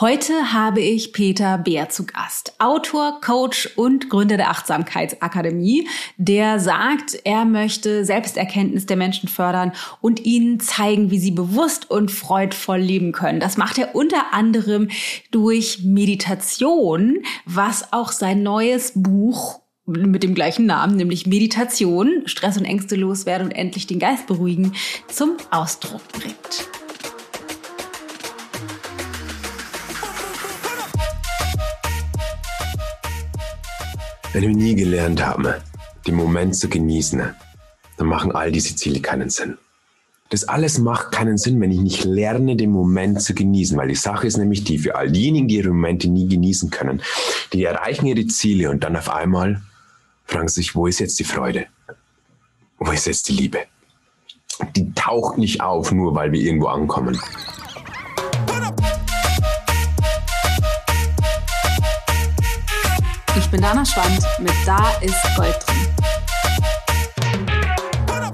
Heute habe ich Peter Beer zu Gast, Autor, Coach und Gründer der Achtsamkeitsakademie, der sagt, er möchte Selbsterkenntnis der Menschen fördern und ihnen zeigen, wie sie bewusst und freudvoll leben können. Das macht er unter anderem durch Meditation, was auch sein neues Buch mit dem gleichen Namen, nämlich Meditation, Stress und Ängste loswerden und endlich den Geist beruhigen, zum Ausdruck bringt. Wenn wir nie gelernt haben, den Moment zu genießen, dann machen all diese Ziele keinen Sinn. Das alles macht keinen Sinn, wenn ich nicht lerne, den Moment zu genießen, weil die Sache ist nämlich die, für all diejenigen, die ihre Momente nie genießen können, die erreichen ihre Ziele und dann auf einmal fragen sich, wo ist jetzt die Freude? Wo ist jetzt die Liebe? Die taucht nicht auf, nur weil wir irgendwo ankommen. Ich bin Dana Schwand mit Da ist Gold drin.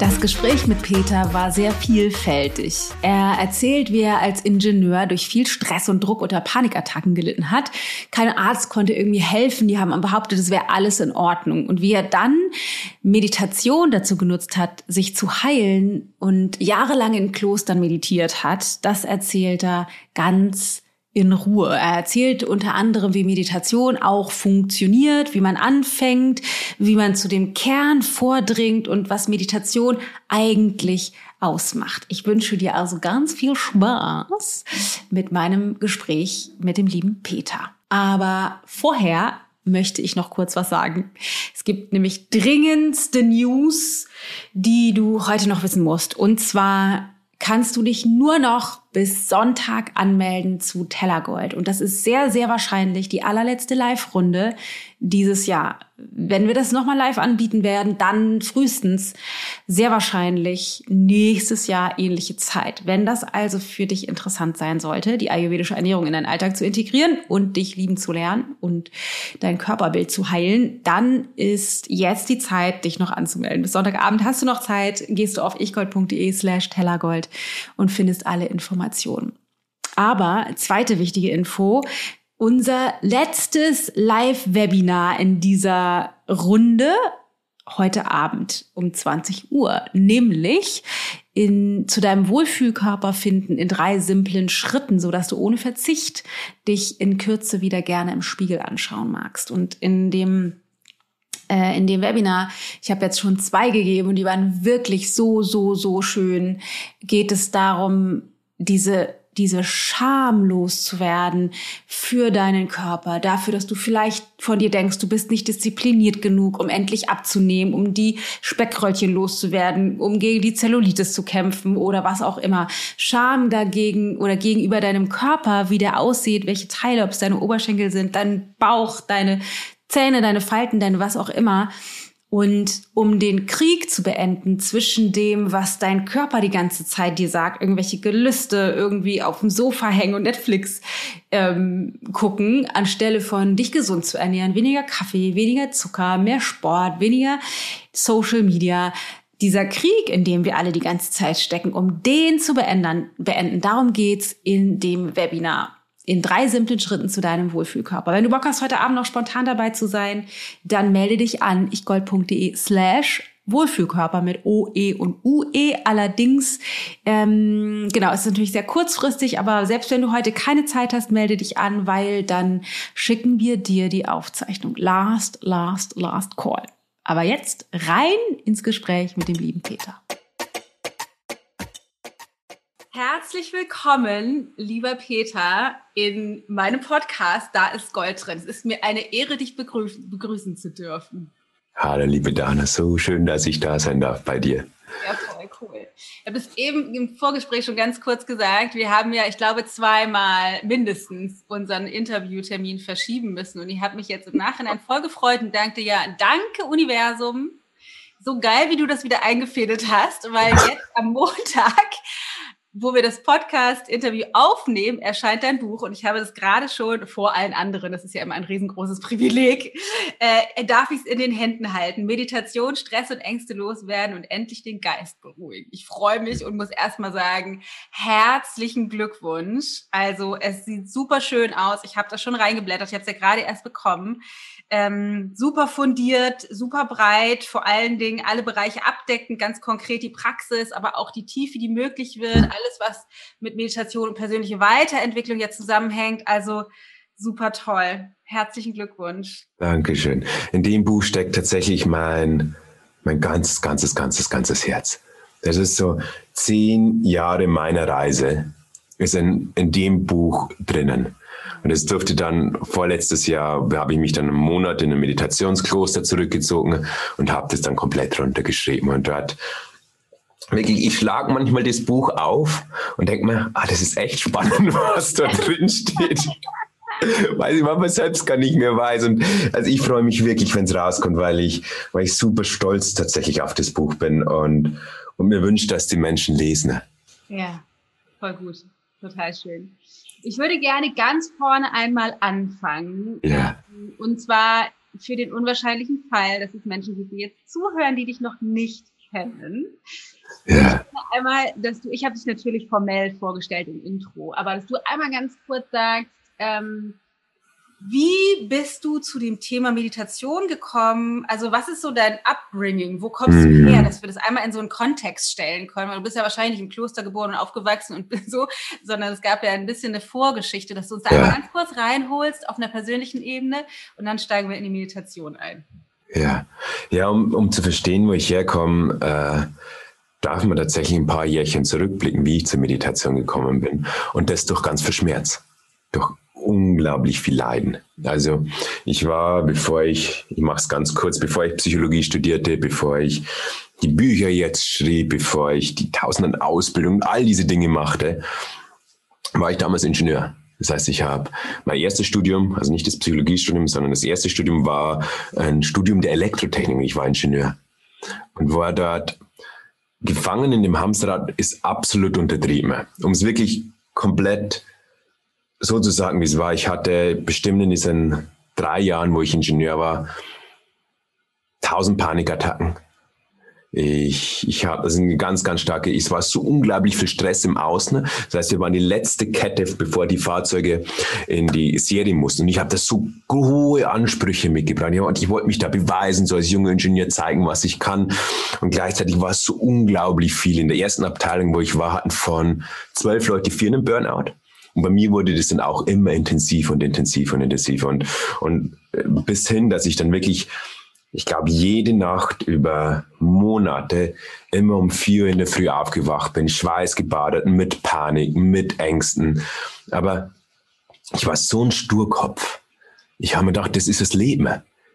Das Gespräch mit Peter war sehr vielfältig. Er erzählt, wie er als Ingenieur durch viel Stress und Druck unter Panikattacken gelitten hat. Kein Arzt konnte irgendwie helfen. Die haben behauptet, es wäre alles in Ordnung. Und wie er dann Meditation dazu genutzt hat, sich zu heilen und jahrelang in Klostern meditiert hat, das erzählt er ganz in Ruhe. Er erzählt unter anderem, wie Meditation auch funktioniert, wie man anfängt, wie man zu dem Kern vordringt und was Meditation eigentlich ausmacht. Ich wünsche dir also ganz viel Spaß mit meinem Gespräch mit dem lieben Peter. Aber vorher möchte ich noch kurz was sagen. Es gibt nämlich dringendste News, die du heute noch wissen musst. Und zwar kannst du dich nur noch bis Sonntag anmelden zu Tellergold. Und das ist sehr, sehr wahrscheinlich die allerletzte Live-Runde dieses Jahr. Wenn wir das nochmal live anbieten werden, dann frühestens sehr wahrscheinlich nächstes Jahr ähnliche Zeit. Wenn das also für dich interessant sein sollte, die ayurvedische Ernährung in deinen Alltag zu integrieren und dich lieben zu lernen und dein Körperbild zu heilen, dann ist jetzt die Zeit, dich noch anzumelden. Bis Sonntagabend hast du noch Zeit, gehst du auf ichgold.de slash tellergold und findest alle Informationen. Aber zweite wichtige Info, unser letztes Live-Webinar in dieser Runde heute Abend um 20 Uhr, nämlich in, zu deinem Wohlfühlkörper finden in drei simplen Schritten, so dass du ohne Verzicht dich in Kürze wieder gerne im Spiegel anschauen magst. Und in dem äh, in dem Webinar, ich habe jetzt schon zwei gegeben und die waren wirklich so, so, so schön, geht es darum, diese diese Scham loszuwerden für deinen Körper, dafür, dass du vielleicht von dir denkst, du bist nicht diszipliniert genug, um endlich abzunehmen, um die Speckröllchen loszuwerden, um gegen die Zellulitis zu kämpfen oder was auch immer. Scham dagegen oder gegenüber deinem Körper, wie der aussieht, welche Teile, ob es deine Oberschenkel sind, dein Bauch, deine Zähne, deine Falten, deine was auch immer und um den Krieg zu beenden zwischen dem, was dein Körper die ganze Zeit dir sagt, irgendwelche Gelüste irgendwie auf dem Sofa hängen und Netflix ähm, gucken, anstelle von dich gesund zu ernähren, weniger Kaffee, weniger Zucker, mehr Sport, weniger Social Media, dieser Krieg, in dem wir alle die ganze Zeit stecken, um den zu beenden, beenden. Darum geht's in dem Webinar in drei simplen Schritten zu deinem Wohlfühlkörper. Wenn du Bock hast, heute Abend noch spontan dabei zu sein, dann melde dich an ichgold.de slash Wohlfühlkörper mit OE und UE. Allerdings, ähm, genau, es ist natürlich sehr kurzfristig, aber selbst wenn du heute keine Zeit hast, melde dich an, weil dann schicken wir dir die Aufzeichnung. Last, last, last call. Aber jetzt rein ins Gespräch mit dem lieben Peter. Herzlich willkommen, lieber Peter, in meinem Podcast Da ist Gold drin. Es ist mir eine Ehre, dich begrüßen, begrüßen zu dürfen. Hallo, liebe Dana, so schön, dass ich da sein darf bei dir. Ja, voll cool. Ich habe es eben im Vorgespräch schon ganz kurz gesagt. Wir haben ja, ich glaube, zweimal mindestens unseren Interviewtermin verschieben müssen. Und ich habe mich jetzt im Nachhinein voll gefreut und dankte ja, danke Universum. So geil, wie du das wieder eingefädelt hast, weil jetzt am Montag wo wir das Podcast-Interview aufnehmen, erscheint dein Buch und ich habe das gerade schon vor allen anderen, das ist ja immer ein riesengroßes Privileg, äh, darf ich es in den Händen halten. Meditation, Stress und Ängste loswerden und endlich den Geist beruhigen. Ich freue mich und muss erstmal sagen, herzlichen Glückwunsch. Also es sieht super schön aus. Ich habe das schon reingeblättert, ich habe es ja gerade erst bekommen ähm, super fundiert, super breit, vor allen Dingen alle Bereiche abdecken, ganz konkret die Praxis, aber auch die Tiefe, die möglich wird, alles, was mit Meditation und persönliche Weiterentwicklung jetzt zusammenhängt. Also super toll. Herzlichen Glückwunsch. Dankeschön. In dem Buch steckt tatsächlich mein, mein ganzes, ganzes, ganzes, ganzes Herz. Das ist so zehn Jahre meiner Reise ist in, in dem Buch drinnen. Und es durfte dann vorletztes Jahr, habe ich mich dann einen Monat in ein Meditationskloster zurückgezogen und habe das dann komplett runtergeschrieben. Und dort wirklich, ich schlage manchmal das Buch auf und denke mir, ah, das ist echt spannend, was da drin steht. weil ich manchmal selbst gar nicht mehr weiß. Und also ich freue mich wirklich, wenn es rauskommt, weil ich, weil ich super stolz tatsächlich auf das Buch bin und, und mir wünsche, dass die Menschen lesen. Ja, voll gut. Total schön. Ich würde gerne ganz vorne einmal anfangen. Ja. Und zwar für den unwahrscheinlichen Fall, dass es Menschen gibt, die jetzt zuhören, die dich noch nicht kennen. Ja. Einmal, dass du, ich habe dich natürlich formell vorgestellt im Intro, aber dass du einmal ganz kurz sagst, ähm, wie bist du zu dem Thema Meditation gekommen? Also was ist so dein Upbringing? Wo kommst du her, mhm. dass wir das einmal in so einen Kontext stellen können? Weil du bist ja wahrscheinlich im Kloster geboren und aufgewachsen und so, sondern es gab ja ein bisschen eine Vorgeschichte, dass du uns da ja. einmal ganz kurz reinholst auf einer persönlichen Ebene und dann steigen wir in die Meditation ein. Ja, ja um, um zu verstehen, wo ich herkomme, äh, darf man tatsächlich ein paar Jährchen zurückblicken, wie ich zur Meditation gekommen bin. Und das durch ganz viel Schmerz. Durch unglaublich viel Leiden. Also ich war, bevor ich, ich mache es ganz kurz, bevor ich Psychologie studierte, bevor ich die Bücher jetzt schrieb, bevor ich die tausenden Ausbildungen, all diese Dinge machte, war ich damals Ingenieur. Das heißt, ich habe mein erstes Studium, also nicht das Psychologiestudium, sondern das erste Studium war ein Studium der Elektrotechnik. Ich war Ingenieur und war dort gefangen in dem Hamsterrad ist absolut untertrieben. Um es wirklich komplett so zu sagen, wie es war. Ich hatte bestimmt in diesen drei Jahren, wo ich Ingenieur war, tausend Panikattacken. Ich, ich habe also eine ganz, ganz starke, es war so unglaublich viel Stress im Außen. Das heißt, wir waren die letzte Kette, bevor die Fahrzeuge in die Serie mussten. Und ich habe da so hohe Ansprüche mitgebracht. Und ich wollte mich da beweisen, so als junger Ingenieur zeigen, was ich kann. Und gleichzeitig war es so unglaublich viel. In der ersten Abteilung, wo ich war, hatten von zwölf Leute vier einen Burnout. Und bei mir wurde das dann auch immer intensiver und intensiver und intensiver und, und äh, bis hin, dass ich dann wirklich, ich glaube, jede Nacht über Monate immer um vier in der Früh aufgewacht bin, schweißgebadet, mit Panik, mit Ängsten. Aber ich war so ein Sturkopf. Ich habe mir gedacht, das ist das Leben.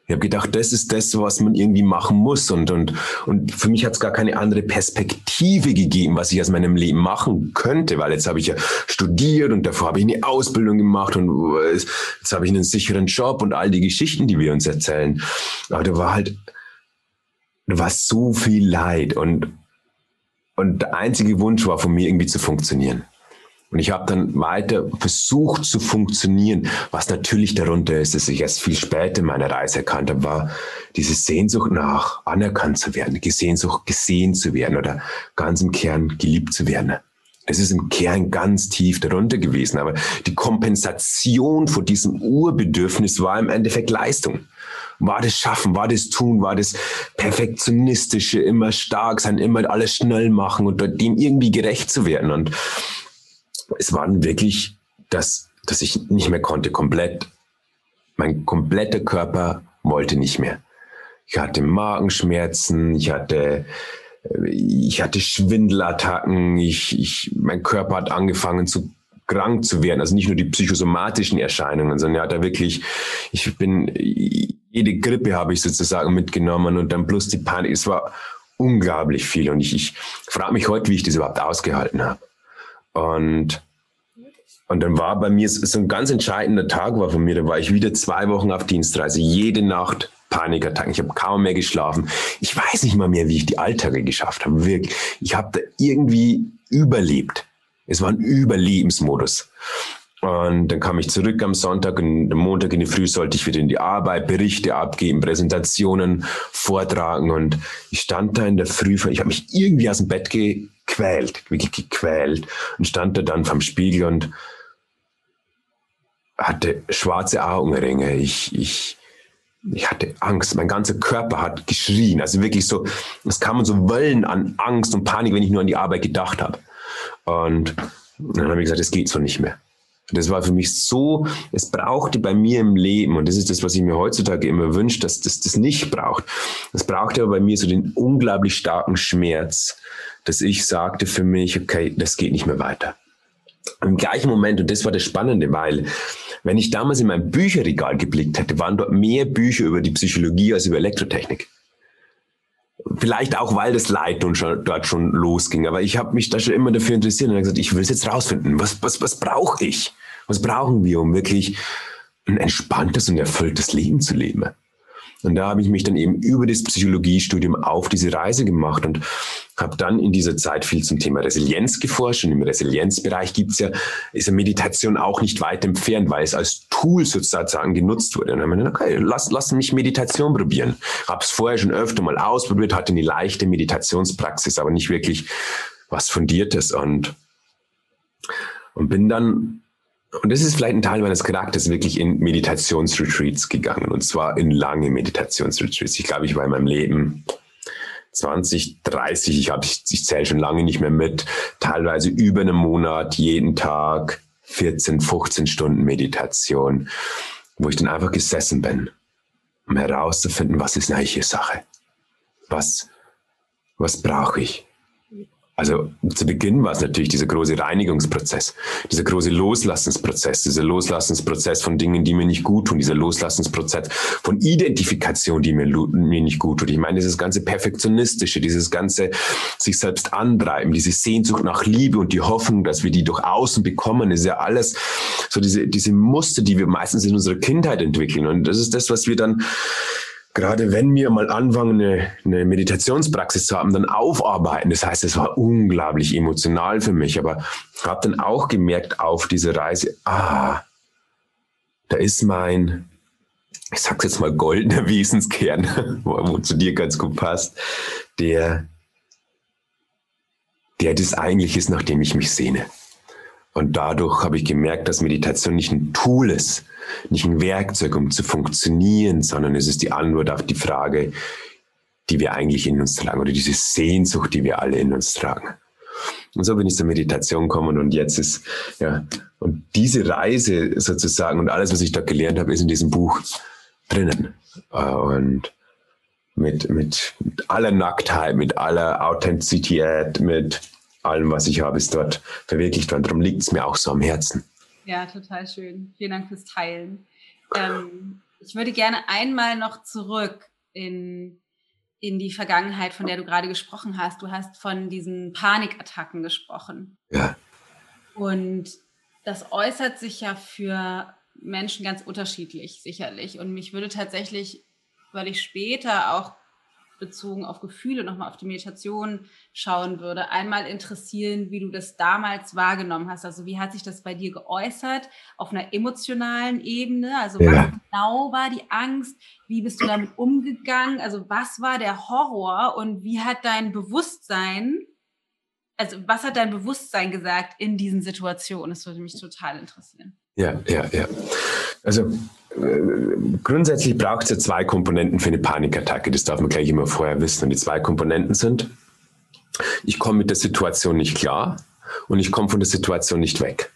Ich habe gedacht, das ist das, was man irgendwie machen muss. Und, und, und für mich hat es gar keine andere Perspektive gegeben, was ich aus meinem Leben machen könnte, weil jetzt habe ich ja studiert und davor habe ich eine Ausbildung gemacht und jetzt habe ich einen sicheren Job und all die Geschichten, die wir uns erzählen. Aber da war halt, da war so viel Leid und, und der einzige Wunsch war von mir irgendwie zu funktionieren. Und ich habe dann weiter versucht zu funktionieren. Was natürlich darunter ist, dass ich erst viel später in meiner Reise erkannt habe, war diese Sehnsucht nach anerkannt zu werden, die Sehnsucht gesehen zu werden oder ganz im Kern geliebt zu werden. Das ist im Kern ganz tief darunter gewesen. Aber die Kompensation vor diesem Urbedürfnis war im Endeffekt Leistung. War das Schaffen, war das Tun, war das Perfektionistische, immer stark sein, immer alles schnell machen und dem irgendwie gerecht zu werden. Und es war wirklich, dass, dass ich nicht mehr konnte, komplett. Mein kompletter Körper wollte nicht mehr. Ich hatte Magenschmerzen, ich hatte, ich hatte Schwindelattacken, ich, ich, mein Körper hat angefangen zu krank zu werden. Also nicht nur die psychosomatischen Erscheinungen, sondern er hat da wirklich, ich bin, jede Grippe habe ich sozusagen mitgenommen und dann plus die Panik. Es war unglaublich viel und ich, ich frage mich heute, wie ich das überhaupt ausgehalten habe. Und, und dann war bei mir so ein ganz entscheidender Tag war von mir, da war ich wieder zwei Wochen auf Dienstreise, jede Nacht Panikattacken. Ich habe kaum mehr geschlafen. Ich weiß nicht mal mehr, wie ich die Alltage geschafft habe. Wirklich. Ich habe da irgendwie überlebt. Es war ein Überlebensmodus. Und dann kam ich zurück am Sonntag und am Montag in die Früh sollte ich wieder in die Arbeit, Berichte abgeben, Präsentationen vortragen und ich stand da in der Früh, ich habe mich irgendwie aus dem Bett gequält, wirklich gequält und stand da dann vom Spiegel und hatte schwarze Augenringe. Ich, ich, ich hatte Angst. Mein ganzer Körper hat geschrien. Also wirklich so, es kamen so Wellen an Angst und Panik, wenn ich nur an die Arbeit gedacht habe. Und dann habe ich gesagt, es geht so nicht mehr. Das war für mich so, es brauchte bei mir im Leben, und das ist das, was ich mir heutzutage immer wünsche, dass das das nicht braucht. Es brauchte aber bei mir so den unglaublich starken Schmerz, dass ich sagte für mich, okay, das geht nicht mehr weiter. Im gleichen Moment, und das war das Spannende, weil wenn ich damals in mein Bücherregal geblickt hätte, waren dort mehr Bücher über die Psychologie als über Elektrotechnik. Vielleicht auch, weil das Leid schon, dort schon losging. Aber ich habe mich da schon immer dafür interessiert und gesagt, ich will es jetzt rausfinden. Was, was, was brauche ich? Was brauchen wir, um wirklich ein entspanntes und erfülltes Leben zu leben? Und da habe ich mich dann eben über das Psychologiestudium auf diese Reise gemacht und habe dann in dieser Zeit viel zum Thema Resilienz geforscht. Und im Resilienzbereich gibt's ja, ist ja Meditation auch nicht weit entfernt, weil es als Tool sozusagen genutzt wurde. Und dann habe ich gedacht, okay, lass, lass mich Meditation probieren. Habe es vorher schon öfter mal ausprobiert, hatte eine leichte Meditationspraxis, aber nicht wirklich was Fundiertes. Und, und bin dann und das ist vielleicht ein Teil meines Charakters, wirklich in Meditationsretreats gegangen. Und zwar in lange Meditationsretreats. Ich glaube, ich war in meinem Leben 20, 30, ich, hab, ich, ich zähle schon lange nicht mehr mit, teilweise über einen Monat, jeden Tag 14, 15 Stunden Meditation, wo ich dann einfach gesessen bin, um herauszufinden, was ist eine eigentliche Sache? Was, was brauche ich? Also zu Beginn war es natürlich dieser große Reinigungsprozess, dieser große Loslassensprozess, dieser Loslassensprozess von Dingen, die mir nicht gut tun, dieser Loslassensprozess von Identifikation, die mir, mir nicht gut tut. Ich meine, dieses ganze Perfektionistische, dieses ganze sich selbst antreiben, diese Sehnsucht nach Liebe und die Hoffnung, dass wir die durch außen bekommen, ist ja alles so diese, diese Muster, die wir meistens in unserer Kindheit entwickeln. Und das ist das, was wir dann gerade wenn wir mal anfangen, eine, eine Meditationspraxis zu haben, dann aufarbeiten. Das heißt, es war unglaublich emotional für mich, aber habe dann auch gemerkt auf dieser Reise, ah, da ist mein, ich sag's jetzt mal, goldener Wesenskern, wo, wo zu dir ganz gut passt, der, der das eigentlich ist, nach dem ich mich sehne. Und dadurch habe ich gemerkt, dass Meditation nicht ein Tool ist, nicht ein Werkzeug, um zu funktionieren, sondern es ist die Antwort auf die Frage, die wir eigentlich in uns tragen oder diese Sehnsucht, die wir alle in uns tragen. Und so bin ich zur Meditation gekommen und jetzt ist, ja, und diese Reise sozusagen und alles, was ich da gelernt habe, ist in diesem Buch drinnen. Und mit, mit, mit aller Nacktheit, mit aller Authentizität, mit allem, was ich habe, ist dort verwirklicht worden. Darum liegt es mir auch so am Herzen. Ja, total schön. Vielen Dank fürs Teilen. Ähm, ich würde gerne einmal noch zurück in, in die Vergangenheit, von der du gerade gesprochen hast. Du hast von diesen Panikattacken gesprochen. Ja. Und das äußert sich ja für Menschen ganz unterschiedlich, sicherlich. Und mich würde tatsächlich, weil ich später auch bezogen auf Gefühle nochmal auf die Meditation schauen würde, einmal interessieren, wie du das damals wahrgenommen hast. Also wie hat sich das bei dir geäußert auf einer emotionalen Ebene? Also ja. was genau war die Angst? Wie bist du damit umgegangen? Also was war der Horror und wie hat dein Bewusstsein, also was hat dein Bewusstsein gesagt in diesen Situationen? Das würde mich total interessieren. Ja, ja, ja. Also äh, grundsätzlich braucht es ja zwei Komponenten für eine Panikattacke. Das darf man gleich immer vorher wissen. Und die zwei Komponenten sind, ich komme mit der Situation nicht klar und ich komme von der Situation nicht weg.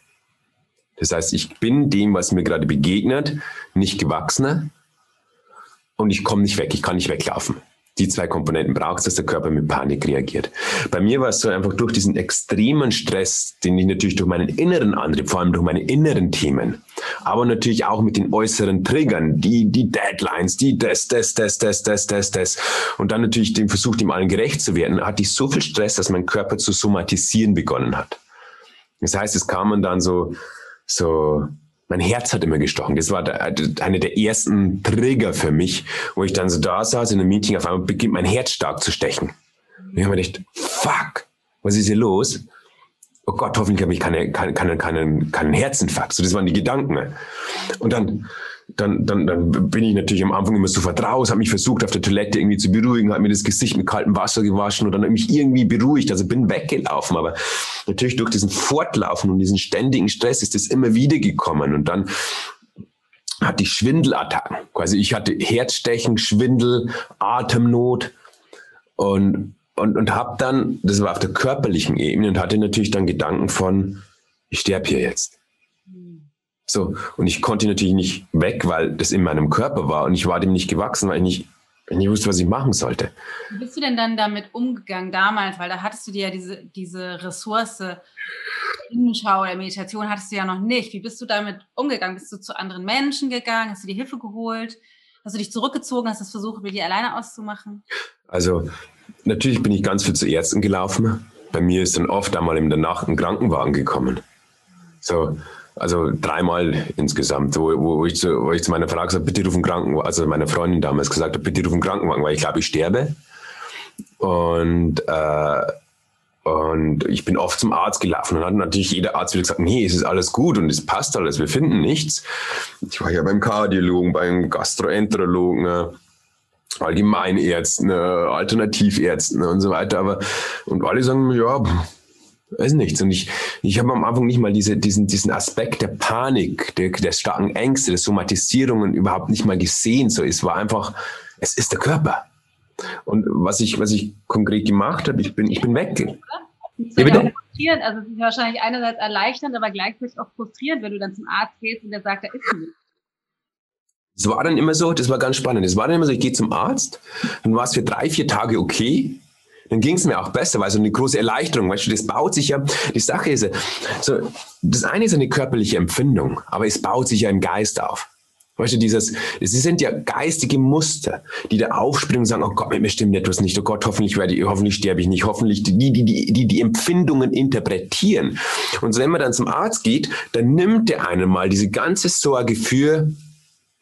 Das heißt, ich bin dem, was mir gerade begegnet, nicht gewachsener und ich komme nicht weg, ich kann nicht weglaufen die zwei Komponenten braucht dass der Körper mit Panik reagiert. Bei mir war es so einfach durch diesen extremen Stress, den ich natürlich durch meinen inneren Antrieb, vor allem durch meine inneren Themen, aber natürlich auch mit den äußeren Triggern, die, die Deadlines, die das, das, das, das, das, das, das. Und dann natürlich den Versuch, dem allen gerecht zu werden, hatte ich so viel Stress, dass mein Körper zu somatisieren begonnen hat. Das heißt, es kamen dann so, so mein Herz hat immer gestochen. Das war der, eine der ersten Trigger für mich, wo ich dann so da saß in einem Meeting, auf einmal beginnt mein Herz stark zu stechen. Und ich habe mir gedacht, fuck, was ist hier los? oh Gott, hoffentlich habe ich keine, keine, keine, keinen, keinen Herzinfarkt. So, das waren die Gedanken. Und dann, dann, dann, dann bin ich natürlich am Anfang immer sofort raus, habe mich versucht, auf der Toilette irgendwie zu beruhigen, habe mir das Gesicht mit kaltem Wasser gewaschen und dann mich irgendwie beruhigt. Also bin weggelaufen. Aber natürlich durch diesen Fortlaufen und diesen ständigen Stress ist das immer wieder gekommen. Und dann hatte ich Schwindelattacken. Quasi ich hatte Herzstechen, Schwindel, Atemnot und und, und habe dann, das war auf der körperlichen Ebene und hatte natürlich dann Gedanken von, ich sterbe hier jetzt. So, und ich konnte natürlich nicht weg, weil das in meinem Körper war und ich war dem nicht gewachsen, weil ich nicht, ich nicht wusste, was ich machen sollte. Wie bist du denn dann damit umgegangen damals? Weil da hattest du dir ja diese, diese Ressource, Innenschau oder Meditation hattest du ja noch nicht. Wie bist du damit umgegangen? Bist du zu anderen Menschen gegangen? Hast du dir Hilfe geholt? Hast du dich zurückgezogen? Hast du es versucht, mit dir alleine auszumachen? Also, natürlich bin ich ganz viel zu Ärzten gelaufen. Bei mir ist dann oft einmal in der Nacht ein Krankenwagen gekommen. So, also dreimal insgesamt, wo, wo, ich zu, wo ich zu meiner Frau gesagt habe, bitte ruf einen Krankenwagen, also meiner Freundin damals gesagt habe, bitte ruf einen Krankenwagen, weil ich glaube, ich sterbe. Und, äh, und ich bin oft zum Arzt gelaufen und hat natürlich jeder Arzt wieder gesagt, nee, es ist alles gut und es passt alles, wir finden nichts. Ich war ja beim Kardiologen, beim Gastroenterologen, Allgemeinärzten, Alternativärzten und so weiter, aber und alle sagen, ja, weiß nichts. Und ich, ich habe am Anfang nicht mal diese, diesen, diesen Aspekt der Panik, der, der starken Ängste, der Somatisierungen überhaupt nicht mal gesehen. So, es war einfach, es ist der Körper. Und was ich, was ich konkret gemacht habe, ich bin, ich bin weg. Ja, ja frustrierend. Also es ist wahrscheinlich einerseits erleichternd, aber gleichzeitig auch frustrierend, wenn du dann zum Arzt gehst und der sagt, da ist nichts. Es war dann immer so, das war ganz spannend. Es war dann immer so, ich gehe zum Arzt, dann war es für drei, vier Tage okay dann ging es mir auch besser, weil so eine große Erleichterung, weißt du, das baut sich ja, die Sache ist so, das eine ist eine körperliche Empfindung, aber es baut sich ja im Geist auf. Weißt du, dieses, es sind ja geistige Muster, die da aufspringen und sagen, oh Gott, mir stimmt etwas nicht, oh Gott, hoffentlich werde ich, hoffentlich sterbe ich nicht, hoffentlich, die, die, die, die, die Empfindungen interpretieren. Und so, wenn man dann zum Arzt geht, dann nimmt der einen mal diese ganze Sorge für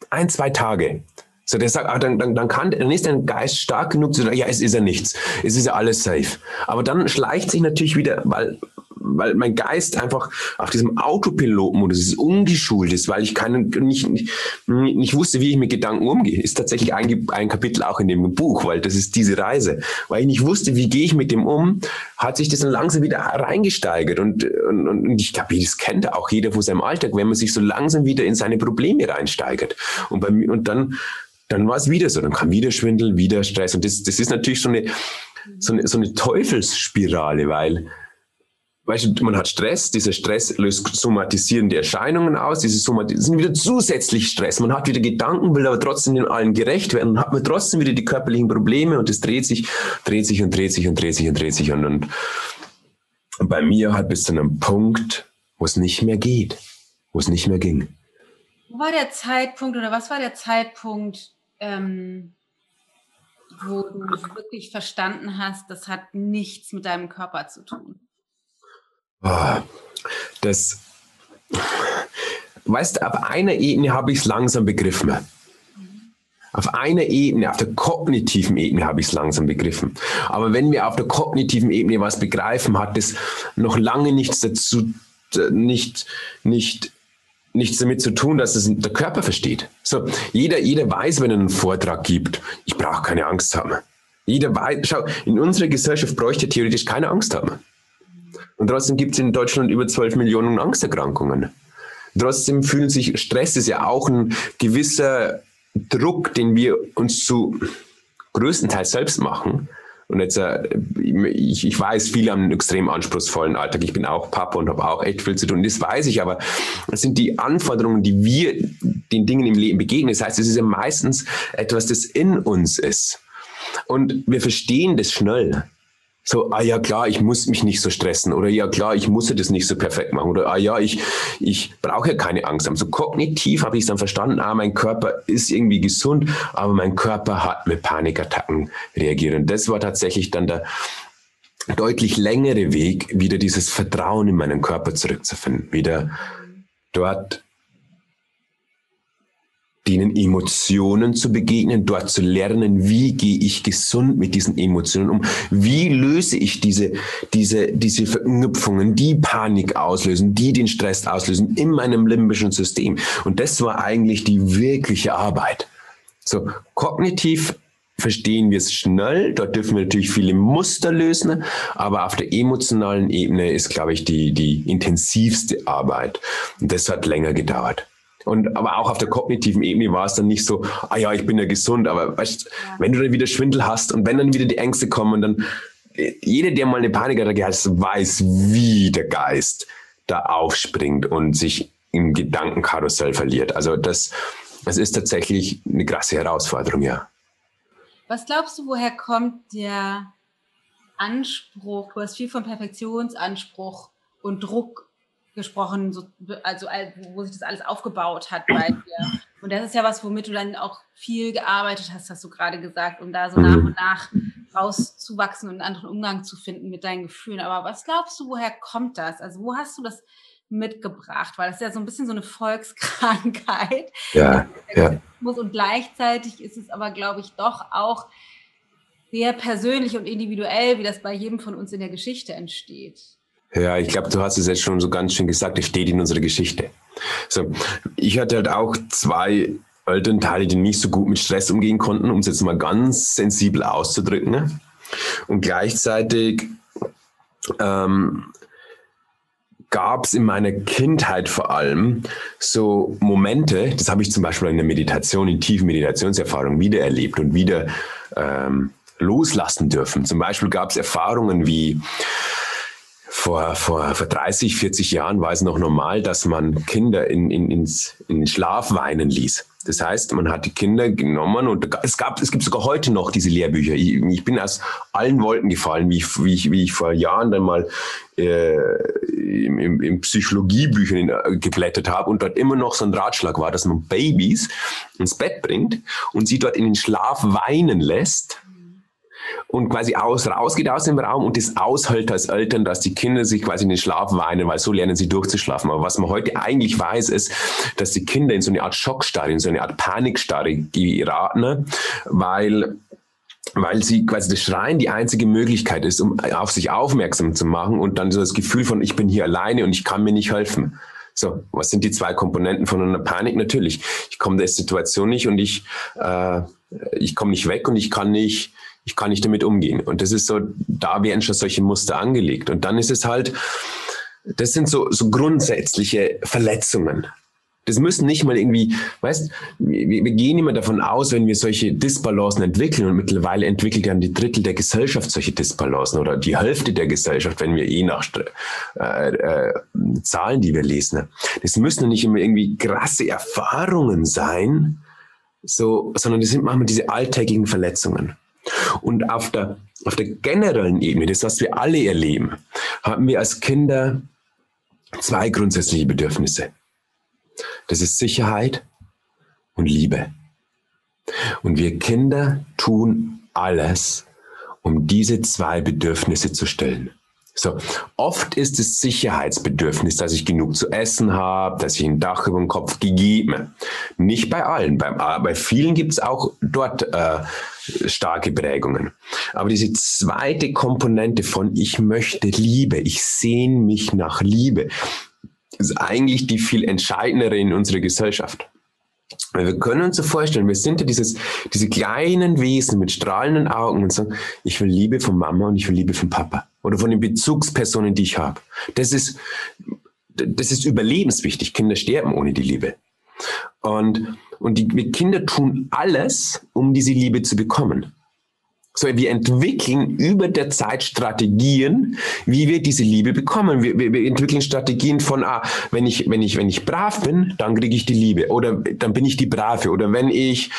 ein, zwei Tage. So, der sagt, ah, dann, dann, dann, kann, dann ist dein Geist stark genug zu sagen, ja, es ist ja nichts. Es ist ja alles safe. Aber dann schleicht sich natürlich wieder, weil, weil mein Geist einfach auf diesem Autopilotmodus ist, ungeschult ist, weil ich keinen, nicht, nicht, nicht wusste, wie ich mit Gedanken umgehe. Ist tatsächlich ein, ein Kapitel auch in dem Buch, weil das ist diese Reise. Weil ich nicht wusste, wie gehe ich mit dem um, hat sich das dann langsam wieder reingesteigert. Und, und, und ich glaube, das kennt auch jeder von seinem Alltag, wenn man sich so langsam wieder in seine Probleme reinsteigert. Und, bei und dann dann war es wieder so, dann kam wieder Schwindel, wieder Stress. Und das, das ist natürlich so eine, so eine, so eine Teufelsspirale, weil, weißt du, man hat Stress, dieser Stress löst somatisierende Erscheinungen aus, diese sind wieder zusätzlich Stress. Man hat wieder Gedanken, will aber trotzdem den allen gerecht werden und hat man trotzdem wieder die körperlichen Probleme und es dreht sich, dreht sich und dreht sich und dreht sich und dreht sich und, und, und bei mir halt bis zu einem Punkt, wo es nicht mehr geht, wo es nicht mehr ging. Wo war der Zeitpunkt oder was war der Zeitpunkt, ähm, wo du wirklich verstanden hast, das hat nichts mit deinem Körper zu tun? Ah, das, weißt auf einer Ebene habe ich es langsam begriffen. Auf einer Ebene, auf der kognitiven Ebene habe ich es langsam begriffen. Aber wenn wir auf der kognitiven Ebene was begreifen, hat es noch lange nichts dazu, nicht, nicht nichts damit zu tun, dass es der Körper versteht. So, jeder, jeder weiß, wenn er einen Vortrag gibt, ich brauche keine Angst haben. Jeder weiß, schau, in unserer Gesellschaft bräuchte theoretisch keine Angst haben. Und trotzdem gibt es in Deutschland über 12 Millionen Angsterkrankungen. Trotzdem fühlen sich, Stress ist ja auch ein gewisser Druck, den wir uns zu größtenteils selbst machen. Und jetzt, äh, ich, ich weiß, viele haben einen extrem anspruchsvollen Alltag. Ich bin auch Papa und habe auch echt viel zu tun. Das weiß ich, aber es sind die Anforderungen, die wir den Dingen im Leben begegnen. Das heißt, es ist ja meistens etwas, das in uns ist. Und wir verstehen das schnell. So, ah ja klar, ich muss mich nicht so stressen oder ja klar, ich muss das nicht so perfekt machen oder ah ja, ich, ich brauche ja keine Angst haben. So kognitiv habe ich es dann verstanden, ah, mein Körper ist irgendwie gesund, aber mein Körper hat mit Panikattacken reagiert. Und das war tatsächlich dann der deutlich längere Weg, wieder dieses Vertrauen in meinen Körper zurückzufinden, wieder dort denen Emotionen zu begegnen, dort zu lernen, wie gehe ich gesund mit diesen Emotionen um, wie löse ich diese, diese, diese Verknüpfungen, die Panik auslösen, die den Stress auslösen in meinem limbischen System. Und das war eigentlich die wirkliche Arbeit. So, kognitiv verstehen wir es schnell. Dort dürfen wir natürlich viele Muster lösen, aber auf der emotionalen Ebene ist, glaube ich, die, die intensivste Arbeit. Und das hat länger gedauert. Und aber auch auf der kognitiven Ebene war es dann nicht so, ah ja, ich bin ja gesund, aber weißt, ja. wenn du dann wieder Schwindel hast und wenn dann wieder die Ängste kommen, dann jeder, der mal eine Panikattacke hat, weiß, wie der Geist da aufspringt und sich im Gedankenkarussell verliert. Also das, das ist tatsächlich eine krasse Herausforderung, ja. Was glaubst du, woher kommt der Anspruch? Du hast viel von Perfektionsanspruch und Druck gesprochen, so, also wo sich das alles aufgebaut hat bei dir. Und das ist ja was, womit du dann auch viel gearbeitet hast, hast du gerade gesagt, um da so nach mhm. und nach rauszuwachsen und einen anderen Umgang zu finden mit deinen Gefühlen. Aber was glaubst du, woher kommt das? Also wo hast du das mitgebracht? Weil das ist ja so ein bisschen so eine Volkskrankheit. Ja, ja. Und gleichzeitig ist es aber, glaube ich, doch auch sehr persönlich und individuell, wie das bei jedem von uns in der Geschichte entsteht. Ja, ich glaube, du hast es jetzt schon so ganz schön gesagt, es steht in unserer Geschichte. So, ich hatte halt auch zwei Elternteile, die nicht so gut mit Stress umgehen konnten, um es jetzt mal ganz sensibel auszudrücken. Ne? Und gleichzeitig ähm, gab es in meiner Kindheit vor allem so Momente, das habe ich zum Beispiel in der Meditation, in tiefen Meditationserfahrungen wiedererlebt und wieder ähm, loslassen dürfen. Zum Beispiel gab es Erfahrungen wie vor, vor, vor 30, 40 Jahren war es noch normal, dass man Kinder in, in, ins, in Schlaf weinen ließ. Das heißt, man hat die Kinder genommen und es gab, es gibt sogar heute noch diese Lehrbücher. Ich, ich bin aus allen Wolken gefallen, wie ich, wie ich, wie ich vor Jahren dann mal äh, im, im, im Psychologiebüchern äh, geblättert habe und dort immer noch so ein Ratschlag war, dass man Babys ins Bett bringt und sie dort in den Schlaf weinen lässt und quasi aus, rausgeht aus dem Raum und das aushält als Eltern, dass die Kinder sich quasi in den Schlaf weinen, weil so lernen sie durchzuschlafen. Aber was man heute eigentlich weiß, ist, dass die Kinder in so eine Art Schockstarre, in so eine Art Panikstarre geraten, weil weil sie quasi das Schreien die einzige Möglichkeit ist, um auf sich aufmerksam zu machen und dann so das Gefühl von, ich bin hier alleine und ich kann mir nicht helfen. So, was sind die zwei Komponenten von einer Panik? Natürlich, ich komme der Situation nicht und ich, äh, ich komme nicht weg und ich kann nicht, ich kann nicht damit umgehen. Und das ist so, da werden schon solche Muster angelegt. Und dann ist es halt, das sind so, so grundsätzliche Verletzungen. Das müssen nicht mal irgendwie, weißt, wir, wir gehen immer davon aus, wenn wir solche Disbalancen entwickeln und mittlerweile entwickelt dann die Drittel der Gesellschaft solche Disbalancen oder die Hälfte der Gesellschaft, wenn wir eh nach äh, äh, Zahlen, die wir lesen. Das müssen nicht immer irgendwie krasse Erfahrungen sein, so, sondern das sind manchmal diese alltägigen Verletzungen. Und auf der, auf der generellen Ebene, das, was wir alle erleben, haben wir als Kinder zwei grundsätzliche Bedürfnisse. Das ist Sicherheit und Liebe. Und wir Kinder tun alles, um diese zwei Bedürfnisse zu stillen. So, oft ist es Sicherheitsbedürfnis, dass ich genug zu essen habe, dass ich ein Dach über dem Kopf gegeben. Nicht bei allen. Bei, bei vielen gibt es auch dort äh, starke Prägungen. Aber diese zweite Komponente von ich möchte Liebe, ich sehne mich nach Liebe, ist eigentlich die viel entscheidendere in unserer Gesellschaft. Wir können uns so vorstellen, wir sind ja dieses, diese kleinen Wesen mit strahlenden Augen und sagen, ich will Liebe von Mama und ich will Liebe von Papa oder von den Bezugspersonen, die ich habe. Das ist, das ist überlebenswichtig. Kinder sterben ohne die Liebe. Und, und die wir Kinder tun alles, um diese Liebe zu bekommen. So, wir entwickeln über der Zeit Strategien, wie wir diese Liebe bekommen. Wir, wir, wir entwickeln Strategien von, ah, wenn ich, wenn ich, wenn ich brav bin, dann kriege ich die Liebe. Oder dann bin ich die Brave. Oder wenn ich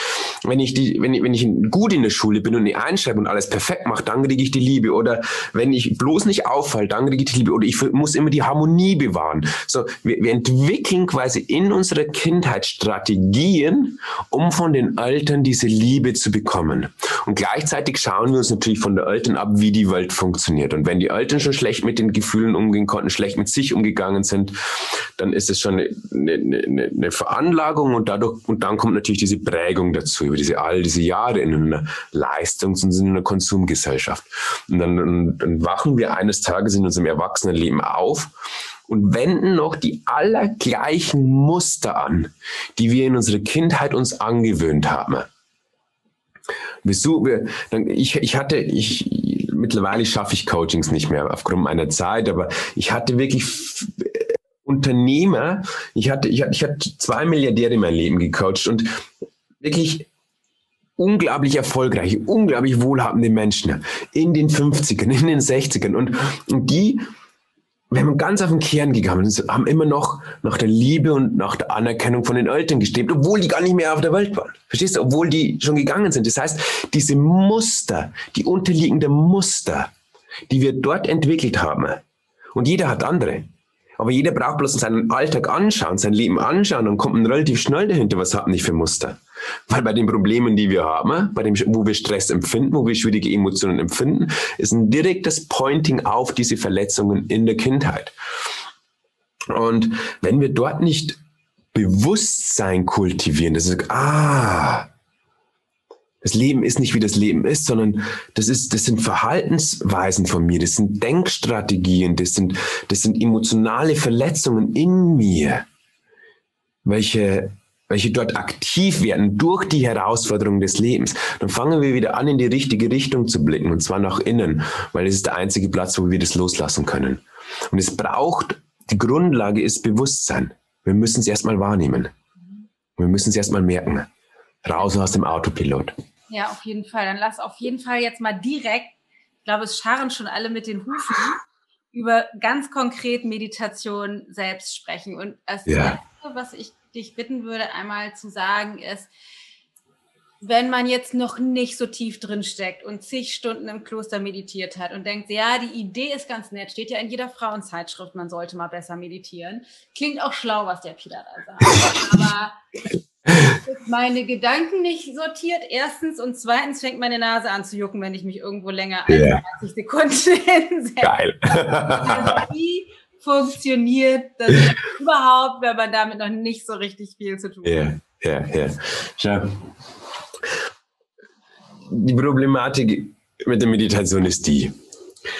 wenn ich die, wenn ich, wenn ich gut in der Schule bin und einschreibe und alles perfekt mache, dann kriege ich die Liebe. Oder wenn ich bloß nicht auffall, dann kriege ich die Liebe. Oder ich muss immer die Harmonie bewahren. So, wir, wir entwickeln quasi in unserer Kindheit Strategien, um von den Eltern diese Liebe zu bekommen. Und gleichzeitig schauen wir uns natürlich von den Eltern ab, wie die Welt funktioniert. Und wenn die Eltern schon schlecht mit den Gefühlen umgehen konnten, schlecht mit sich umgegangen sind, dann ist es schon eine, eine, eine Veranlagung und dadurch, und dann kommt natürlich diese Prägung dazu über diese all diese Jahre in einer Leistungs- und in einer Konsumgesellschaft. Und dann, und, dann wachen wir eines Tages in unserem Erwachsenenleben auf und wenden noch die allergleichen Muster an, die wir in unserer Kindheit uns angewöhnt haben. Wieso? Ich, ich hatte, ich, mittlerweile schaffe ich Coachings nicht mehr aufgrund meiner Zeit, aber ich hatte wirklich Unternehmer, ich hatte, ich ich hatte zwei Milliardäre in meinem Leben gecoacht und wirklich unglaublich erfolgreiche, unglaublich wohlhabende Menschen in den 50ern, in den 60ern und, und die, wenn man ganz auf den Kern gegangen ist, haben immer noch nach der Liebe und nach der Anerkennung von den Eltern gestrebt, obwohl die gar nicht mehr auf der Welt waren. Verstehst du? Obwohl die schon gegangen sind. Das heißt, diese Muster, die unterliegenden Muster, die wir dort entwickelt haben, und jeder hat andere. Aber jeder braucht bloß seinen Alltag anschauen, sein Leben anschauen und kommt relativ schnell dahinter, was haben nicht für Muster. Weil bei den Problemen, die wir haben, bei dem, wo wir Stress empfinden, wo wir schwierige Emotionen empfinden, ist ein direktes Pointing auf diese Verletzungen in der Kindheit. Und wenn wir dort nicht Bewusstsein kultivieren, das ist, ah, das Leben ist nicht wie das Leben ist, sondern das ist, das sind Verhaltensweisen von mir, das sind Denkstrategien, das sind, das sind emotionale Verletzungen in mir, welche, welche dort aktiv werden durch die Herausforderungen des Lebens. Dann fangen wir wieder an, in die richtige Richtung zu blicken, und zwar nach innen, weil es ist der einzige Platz, wo wir das loslassen können. Und es braucht, die Grundlage ist Bewusstsein. Wir müssen es erstmal wahrnehmen. Wir müssen es erstmal merken. Raus aus dem Autopilot. Ja, auf jeden Fall. Dann lass auf jeden Fall jetzt mal direkt, ich glaube, es scharren schon alle mit den Hufen, über ganz konkret Meditation selbst sprechen. Und das ja. Letzte, was ich dich bitten würde, einmal zu sagen, ist, wenn man jetzt noch nicht so tief drin steckt und zig Stunden im Kloster meditiert hat und denkt, ja, die Idee ist ganz nett, steht ja in jeder Frauenzeitschrift, man sollte mal besser meditieren. Klingt auch schlau, was der Peter da sagt. Aber meine Gedanken nicht sortiert, erstens. Und zweitens fängt meine Nase an zu jucken, wenn ich mich irgendwo länger als yeah. 30 Sekunden hinsetze. Geil. Wie funktioniert das überhaupt, wenn man damit noch nicht so richtig viel zu tun hat? Ja, ja, ja. Die Problematik mit der Meditation ist die,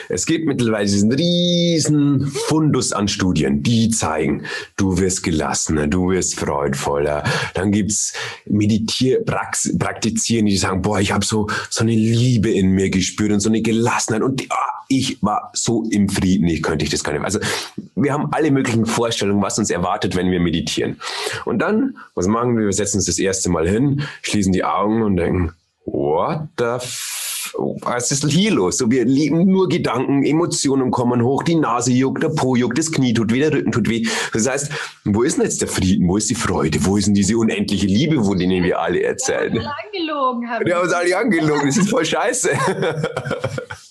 es gibt mittlerweile diesen riesen Fundus an Studien, die zeigen, du wirst gelassener, du wirst freudvoller. Dann gibt's Meditier-Praktizieren, die sagen, boah, ich habe so, so eine Liebe in mir gespürt und so eine Gelassenheit und oh, ich war so im Frieden, ich könnte ich das gar nicht. Also wir haben alle möglichen Vorstellungen, was uns erwartet, wenn wir meditieren. Und dann, was machen wir? Wir setzen uns das erste Mal hin, schließen die Augen und denken, what the was ist hier los? So, wir lieben nur Gedanken, Emotionen kommen hoch, die Nase juckt, der Po juckt, das Knie tut weh, der Rücken tut weh. Das heißt, wo ist denn jetzt der Frieden? Wo ist die Freude? Wo ist denn diese unendliche Liebe, von denen wir alle erzählen? Wir haben alle angelogen. Haben wir haben uns alle angelogen. Das ist voll scheiße.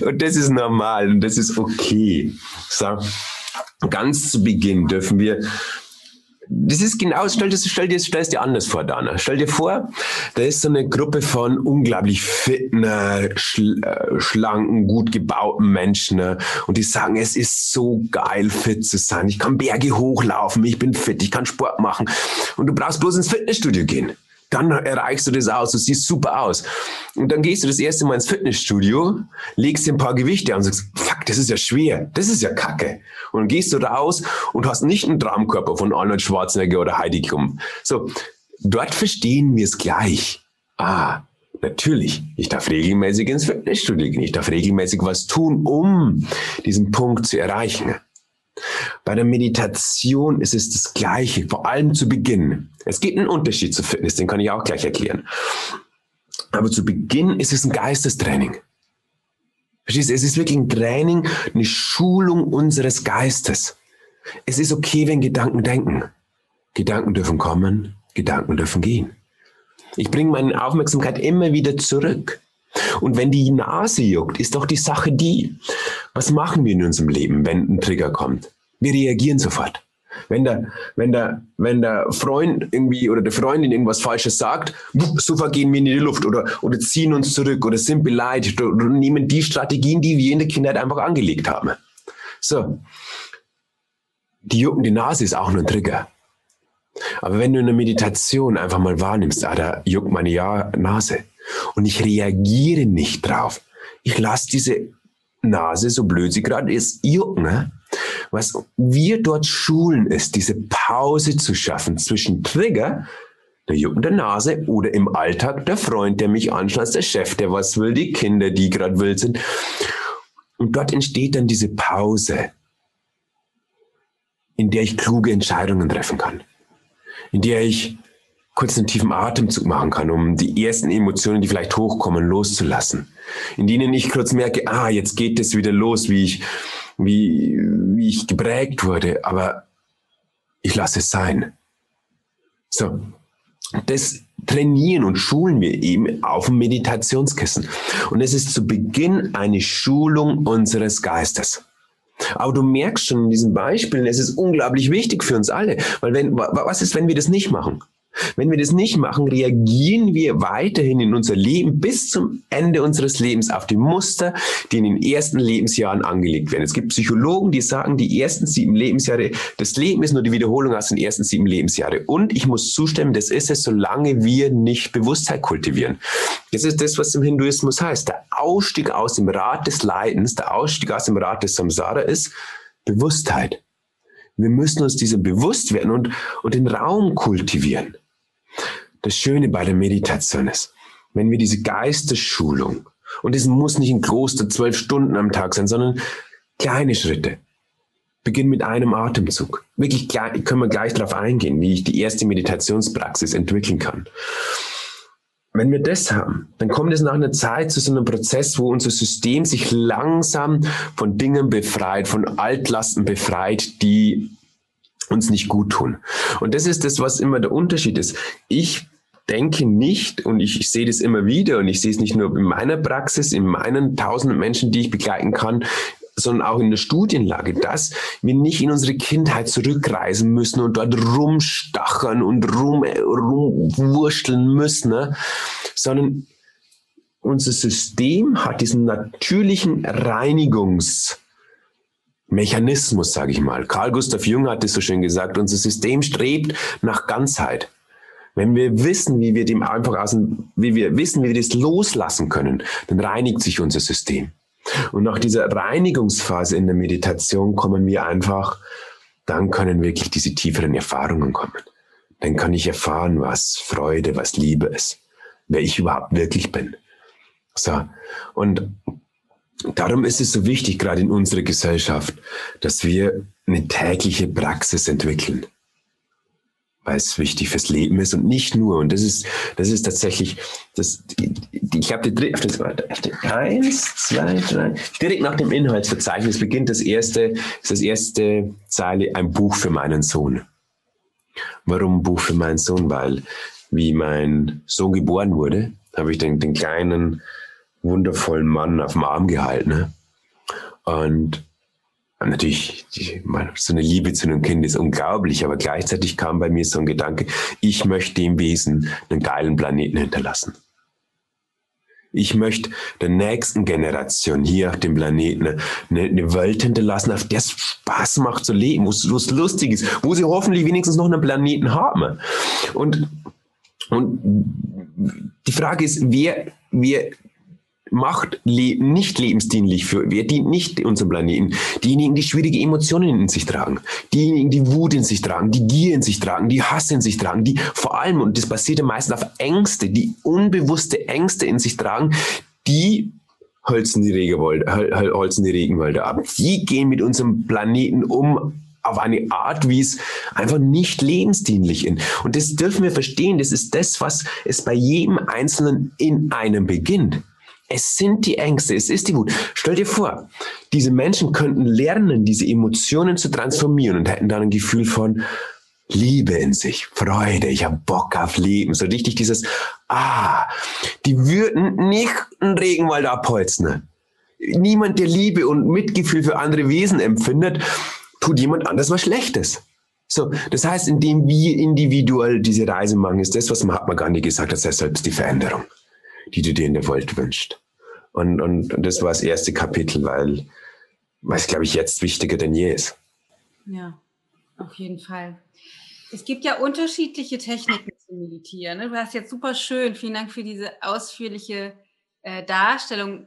und das ist normal und das ist okay. So, ganz zu Beginn dürfen wir das ist genau, stell dir, stell dir, stell dir anders vor, Dana. Stell dir vor, da ist so eine Gruppe von unglaublich fitten, schl äh, schlanken, gut gebauten Menschen ne? und die sagen, es ist so geil, fit zu sein. Ich kann Berge hochlaufen, ich bin fit, ich kann Sport machen und du brauchst bloß ins Fitnessstudio gehen dann erreichst du das aus, du siehst super aus. Und dann gehst du das erste Mal ins Fitnessstudio, legst dir ein paar Gewichte an und sagst, fuck, das ist ja schwer, das ist ja kacke. Und dann gehst du raus und hast nicht einen Traumkörper von Arnold Schwarzenegger oder Heidi Klum. So, dort verstehen wir es gleich. Ah, natürlich, ich darf regelmäßig ins Fitnessstudio gehen, ich darf regelmäßig was tun, um diesen Punkt zu erreichen. Bei der Meditation ist es das Gleiche, vor allem zu Beginn. Es gibt einen Unterschied zu Fitness, den kann ich auch gleich erklären. Aber zu Beginn ist es ein Geistestraining. Verstehst du? Es ist wirklich ein Training, eine Schulung unseres Geistes. Es ist okay, wenn Gedanken denken. Gedanken dürfen kommen, Gedanken dürfen gehen. Ich bringe meine Aufmerksamkeit immer wieder zurück. Und wenn die Nase juckt, ist doch die Sache die, was machen wir in unserem Leben, wenn ein Trigger kommt? Wir reagieren sofort. Wenn der, wenn der, wenn der Freund irgendwie oder der Freundin irgendwas Falsches sagt, sofort gehen wir in die Luft oder, oder ziehen uns zurück oder sind beleidigt oder, nehmen die Strategien, die wir in der Kindheit einfach angelegt haben. So. Die juckende Nase ist auch nur ein Trigger. Aber wenn du in der Meditation einfach mal wahrnimmst, ah, da juckt meine ja Nase und ich reagiere nicht drauf. Ich lasse diese Nase, so blöd sie gerade ist, jucken. Ne? Was wir dort schulen, ist, diese Pause zu schaffen zwischen Trigger, der juckende Nase oder im Alltag der Freund, der mich anschnauzt, der Chef, der was will, die Kinder, die gerade wild sind. Und dort entsteht dann diese Pause, in der ich kluge Entscheidungen treffen kann, in der ich kurz einen tiefen Atemzug machen kann, um die ersten Emotionen, die vielleicht hochkommen, loszulassen. In denen ich kurz merke, ah, jetzt geht es wieder los, wie ich, wie, wie ich geprägt wurde, aber ich lasse es sein. So. Das trainieren und schulen wir eben auf dem Meditationskissen. Und es ist zu Beginn eine Schulung unseres Geistes. Aber du merkst schon in diesen Beispielen, es ist unglaublich wichtig für uns alle, weil wenn, was ist, wenn wir das nicht machen? Wenn wir das nicht machen, reagieren wir weiterhin in unser Leben bis zum Ende unseres Lebens auf die Muster, die in den ersten Lebensjahren angelegt werden. Es gibt Psychologen, die sagen, die ersten sieben Lebensjahre, das Leben ist nur die Wiederholung aus den ersten sieben Lebensjahre. Und ich muss zustimmen, das ist es, solange wir nicht Bewusstheit kultivieren. Das ist das, was im Hinduismus heißt. Der Ausstieg aus dem Rad des Leidens, der Ausstieg aus dem Rad des Samsara ist Bewusstheit. Wir müssen uns dieser bewusst werden und, und den Raum kultivieren das Schöne bei der Meditation ist, wenn wir diese Geistesschulung, und es muss nicht ein Kloster zwölf Stunden am Tag sein, sondern kleine Schritte. Beginn mit einem Atemzug. Wirklich können wir gleich darauf eingehen, wie ich die erste Meditationspraxis entwickeln kann. Wenn wir das haben, dann kommt es nach einer Zeit zu so einem Prozess, wo unser System sich langsam von Dingen befreit, von Altlasten befreit, die uns nicht gut tun. Und das ist das, was immer der Unterschied ist. Ich denke nicht, und ich, ich sehe das immer wieder, und ich sehe es nicht nur in meiner Praxis, in meinen tausenden Menschen, die ich begleiten kann, sondern auch in der Studienlage, dass wir nicht in unsere Kindheit zurückreisen müssen und dort rumstachern und rum, rumwurschteln müssen, ne? sondern unser System hat diesen natürlichen Reinigungsmechanismus, sage ich mal. Carl Gustav Jung hat es so schön gesagt, unser System strebt nach Ganzheit. Wenn wir wissen, wie wir dem einfach aus dem, wie wir wissen, wie wir das loslassen können, dann reinigt sich unser System. Und nach dieser Reinigungsphase in der Meditation kommen wir einfach, dann können wirklich diese tieferen Erfahrungen kommen. Dann kann ich erfahren, was Freude, was Liebe ist, wer ich überhaupt wirklich bin. So. Und darum ist es so wichtig, gerade in unserer Gesellschaft, dass wir eine tägliche Praxis entwickeln weil es wichtig fürs Leben ist und nicht nur. Und das ist, das ist tatsächlich, das, ich habe die, die, eins, zwei, drei, direkt nach dem Inhaltsverzeichnis beginnt das erste, ist das erste Zeile, ein Buch für meinen Sohn. Warum ein Buch für meinen Sohn? Weil, wie mein Sohn geboren wurde, habe ich den, den kleinen, wundervollen Mann auf dem Arm gehalten. Ne? Und natürlich, die, so eine Liebe zu einem Kind ist unglaublich, aber gleichzeitig kam bei mir so ein Gedanke, ich möchte dem Wesen einen geilen Planeten hinterlassen. Ich möchte der nächsten Generation hier auf dem Planeten eine, eine Welt hinterlassen, auf der es Spaß macht zu leben, wo es lustig ist, wo sie hoffentlich wenigstens noch einen Planeten haben. Und, und die Frage ist, wer, wer macht le nicht lebensdienlich für, wer dient nicht unserem Planeten? Diejenigen, die schwierige Emotionen in sich tragen, diejenigen, die Wut in sich tragen, die Gier in sich tragen, die Hass in sich tragen, die vor allem, und das basiert ja meistens auf Ängste, die unbewusste Ängste in sich tragen, die holzen die, Regenwälder, holzen die Regenwälder ab. Die gehen mit unserem Planeten um auf eine Art, wie es einfach nicht lebensdienlich ist. Und das dürfen wir verstehen. Das ist das, was es bei jedem Einzelnen in einem beginnt. Es sind die Ängste, es ist die Wut. Stell dir vor, diese Menschen könnten lernen, diese Emotionen zu transformieren und hätten dann ein Gefühl von, Liebe in sich, Freude, ich habe Bock auf Leben, so richtig dieses, ah, die würden nicht einen Regenwald abholzen. Niemand, der Liebe und Mitgefühl für andere Wesen empfindet, tut jemand anders was Schlechtes. So, das heißt, indem wir individuell diese Reise machen, ist das, was Mahatma Gandhi gesagt hat, sei selbst die Veränderung, die du dir in der Welt wünschst. Und, und, und das war das erste Kapitel, weil, es, glaube ich, jetzt wichtiger denn je ist. Ja, auf jeden Fall. Es gibt ja unterschiedliche Techniken zu meditieren. Ne? Du hast jetzt super schön, vielen Dank für diese ausführliche äh, Darstellung,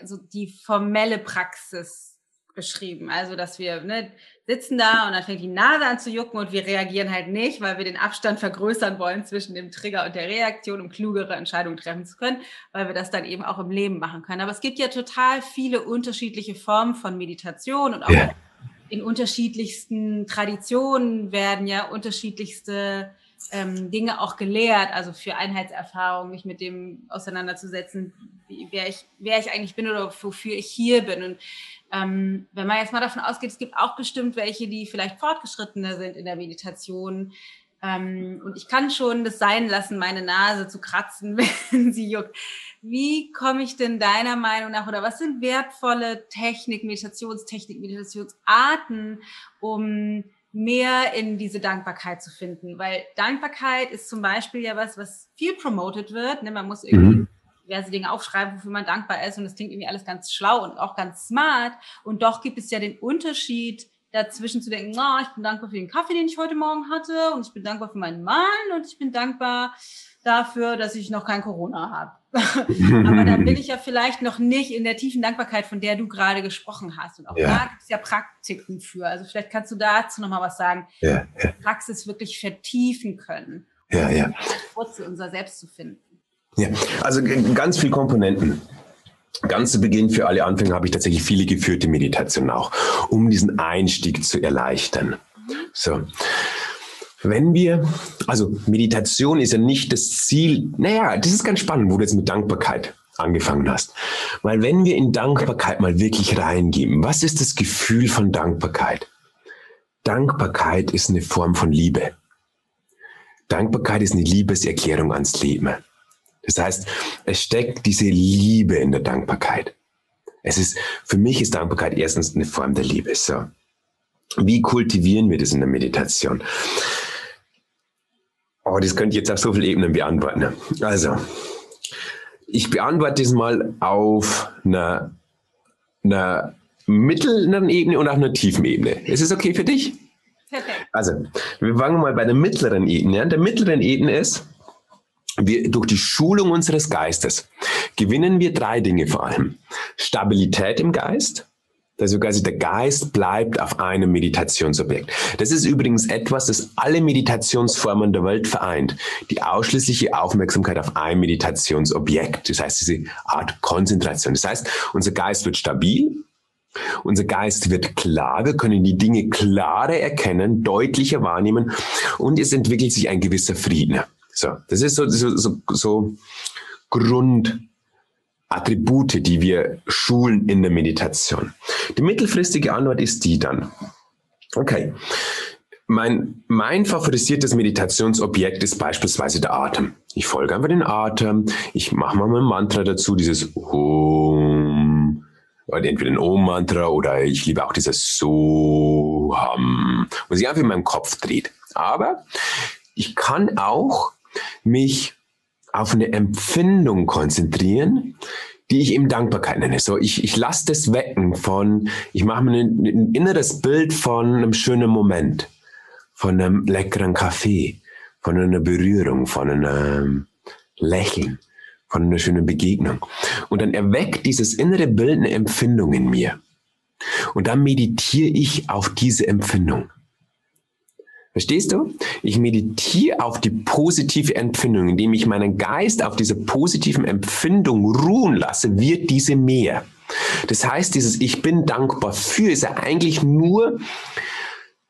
also die formelle Praxis beschrieben. Also, dass wir ne, sitzen da und dann fängt die Nase an zu jucken und wir reagieren halt nicht, weil wir den Abstand vergrößern wollen zwischen dem Trigger und der Reaktion, um klugere Entscheidungen treffen zu können, weil wir das dann eben auch im Leben machen können. Aber es gibt ja total viele unterschiedliche Formen von Meditation und auch ja in unterschiedlichsten Traditionen werden ja unterschiedlichste ähm, Dinge auch gelehrt, also für Einheitserfahrung, mich mit dem auseinanderzusetzen, wie, wer, ich, wer ich eigentlich bin oder wofür ich hier bin. Und ähm, wenn man jetzt mal davon ausgeht, es gibt auch bestimmt welche, die vielleicht fortgeschrittener sind in der Meditation. Ähm, und ich kann schon das sein lassen, meine Nase zu kratzen, wenn sie juckt. Wie komme ich denn deiner Meinung nach oder was sind wertvolle Technik, Meditationstechnik, Meditationsarten, um mehr in diese Dankbarkeit zu finden? Weil Dankbarkeit ist zum Beispiel ja was, was viel promoted wird. Ne? Man muss irgendwie mhm. diverse Dinge aufschreiben, wofür man dankbar ist und das klingt irgendwie alles ganz schlau und auch ganz smart. Und doch gibt es ja den Unterschied, dazwischen zu denken, oh, ich bin dankbar für den Kaffee, den ich heute Morgen hatte und ich bin dankbar für meinen Mann und ich bin dankbar dafür, dass ich noch kein Corona habe. Aber dann bin ich ja vielleicht noch nicht in der tiefen Dankbarkeit, von der du gerade gesprochen hast. Und auch ja. da gibt es ja Praktiken für. Also vielleicht kannst du dazu nochmal was sagen. Ja, ja. Praxis wirklich vertiefen können. Ja, ja. Wurzel unser Selbst zu finden. Ja, also ganz viele Komponenten. Ganz zu Beginn für alle Anfänger habe ich tatsächlich viele geführte Meditationen auch, um diesen Einstieg zu erleichtern. So. Wenn wir, also Meditation ist ja nicht das Ziel, naja, das ist ganz spannend, wo du jetzt mit Dankbarkeit angefangen hast. Weil wenn wir in Dankbarkeit mal wirklich reingeben, was ist das Gefühl von Dankbarkeit? Dankbarkeit ist eine Form von Liebe. Dankbarkeit ist eine Liebeserklärung ans Leben. Das heißt, es steckt diese Liebe in der Dankbarkeit. Es ist, für mich ist Dankbarkeit erstens eine Form der Liebe. So. Wie kultivieren wir das in der Meditation? Oh, das könnte ich jetzt auf so vielen Ebenen beantworten. Also, ich beantworte das mal auf einer, einer mittleren Ebene und auf einer tiefen Ebene. Ist es okay für dich? Perfekt. Also, wir fangen mal bei der mittleren Ebene Der mittleren Ebene ist, wir, durch die Schulung unseres Geistes gewinnen wir drei Dinge vor allem. Stabilität im Geist, also der Geist bleibt auf einem Meditationsobjekt. Das ist übrigens etwas, das alle Meditationsformen der Welt vereint. Die ausschließliche Aufmerksamkeit auf ein Meditationsobjekt. Das heißt, diese Art Konzentration. Das heißt, unser Geist wird stabil. Unser Geist wird klar, wir können die Dinge klarer erkennen, deutlicher wahrnehmen und es entwickelt sich ein gewisser Frieden. So, das ist so, so, so, so Grundattribute, die wir schulen in der Meditation. Die mittelfristige Antwort ist die dann. Okay. Mein, mein favorisiertes Meditationsobjekt ist beispielsweise der Atem. Ich folge einfach den Atem. Ich mache mal mein Mantra dazu, dieses Om. Oder entweder ein Om-Mantra oder ich liebe auch dieses Soham. Und sich einfach in meinem Kopf dreht. Aber ich kann auch mich auf eine Empfindung konzentrieren, die ich eben Dankbarkeit nenne. So, ich, ich lasse das wecken von, ich mache mir ein, ein, inneres Bild von einem schönen Moment, von einem leckeren Kaffee, von einer Berührung, von einem Lächeln, von einer schönen Begegnung. Und dann erweckt dieses innere Bild eine Empfindung in mir. Und dann meditiere ich auf diese Empfindung. Verstehst du? Ich meditiere auf die positive Empfindung, indem ich meinen Geist auf dieser positiven Empfindung ruhen lasse, wird diese mehr. Das heißt, dieses Ich bin dankbar für ist ja eigentlich nur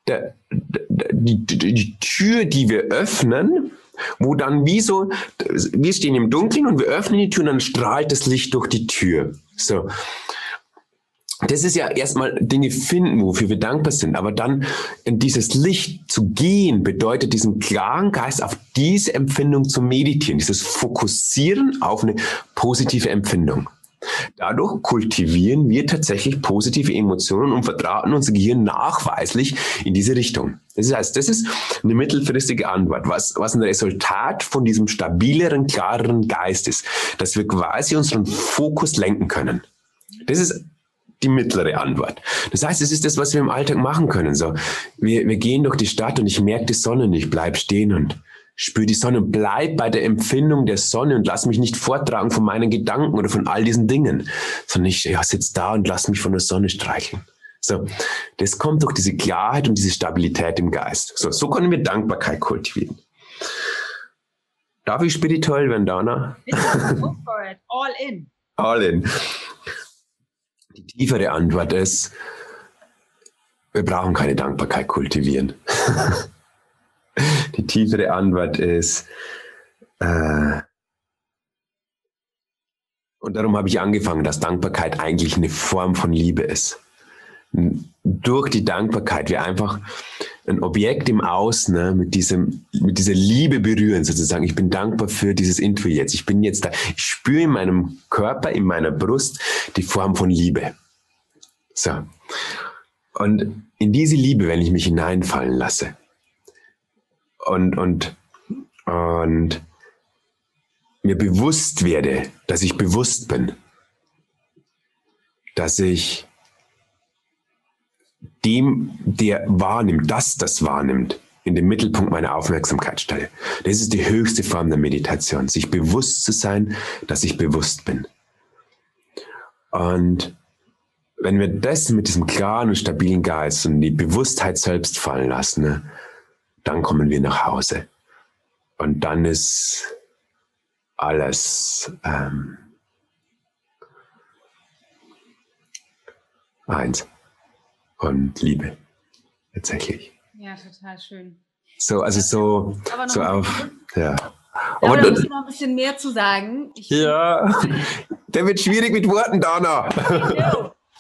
der, die, die, die Tür, die wir öffnen, wo dann wie so, wir stehen im Dunkeln und wir öffnen die Tür und dann strahlt das Licht durch die Tür. So. Das ist ja erstmal Dinge finden, wofür wir dankbar sind. Aber dann in dieses Licht zu gehen, bedeutet diesen klaren Geist auf diese Empfindung zu meditieren, dieses Fokussieren auf eine positive Empfindung. Dadurch kultivieren wir tatsächlich positive Emotionen und vertraten unser Gehirn nachweislich in diese Richtung. Das heißt, das ist eine mittelfristige Antwort, was, was ein Resultat von diesem stabileren, klareren Geist ist, dass wir quasi unseren Fokus lenken können. Das ist die mittlere Antwort. Das heißt, es ist das, was wir im Alltag machen können. So, wir, wir gehen durch die Stadt und ich merke die Sonne und ich bleib stehen und spüre die Sonne und bleib bei der Empfindung der Sonne und lass mich nicht vortragen von meinen Gedanken oder von all diesen Dingen, sondern ich ja, sitze da und lass mich von der Sonne streicheln. So, das kommt durch diese Klarheit und diese Stabilität im Geist. So, so können wir Dankbarkeit kultivieren. Darf ich spirituell werden, Dana? Go for it. All in. All in. Die tiefere Antwort ist, wir brauchen keine Dankbarkeit kultivieren. Die tiefere Antwort ist, äh, und darum habe ich angefangen, dass Dankbarkeit eigentlich eine Form von Liebe ist. Durch die Dankbarkeit wir einfach ein Objekt im Außen ne, mit, diesem, mit dieser Liebe berühren, sozusagen. Ich bin dankbar für dieses Intro jetzt. Ich bin jetzt da. Ich spüre in meinem Körper, in meiner Brust die Form von Liebe. So. Und in diese Liebe, wenn ich mich hineinfallen lasse und, und, und mir bewusst werde, dass ich bewusst bin, dass ich dem, der wahrnimmt, das das wahrnimmt, in den Mittelpunkt meiner Aufmerksamkeit stelle. Das ist die höchste Form der Meditation, sich bewusst zu sein, dass ich bewusst bin. Und wenn wir das mit diesem klaren und stabilen Geist und die Bewusstheit selbst fallen lassen, ne, dann kommen wir nach Hause. Und dann ist alles ähm, eins und Liebe tatsächlich. Ja, total schön. So, also so, so auf, ja. Aber da muss noch ein bisschen mehr zu sagen. Ich ja, der wird schwierig mit Worten, Dana.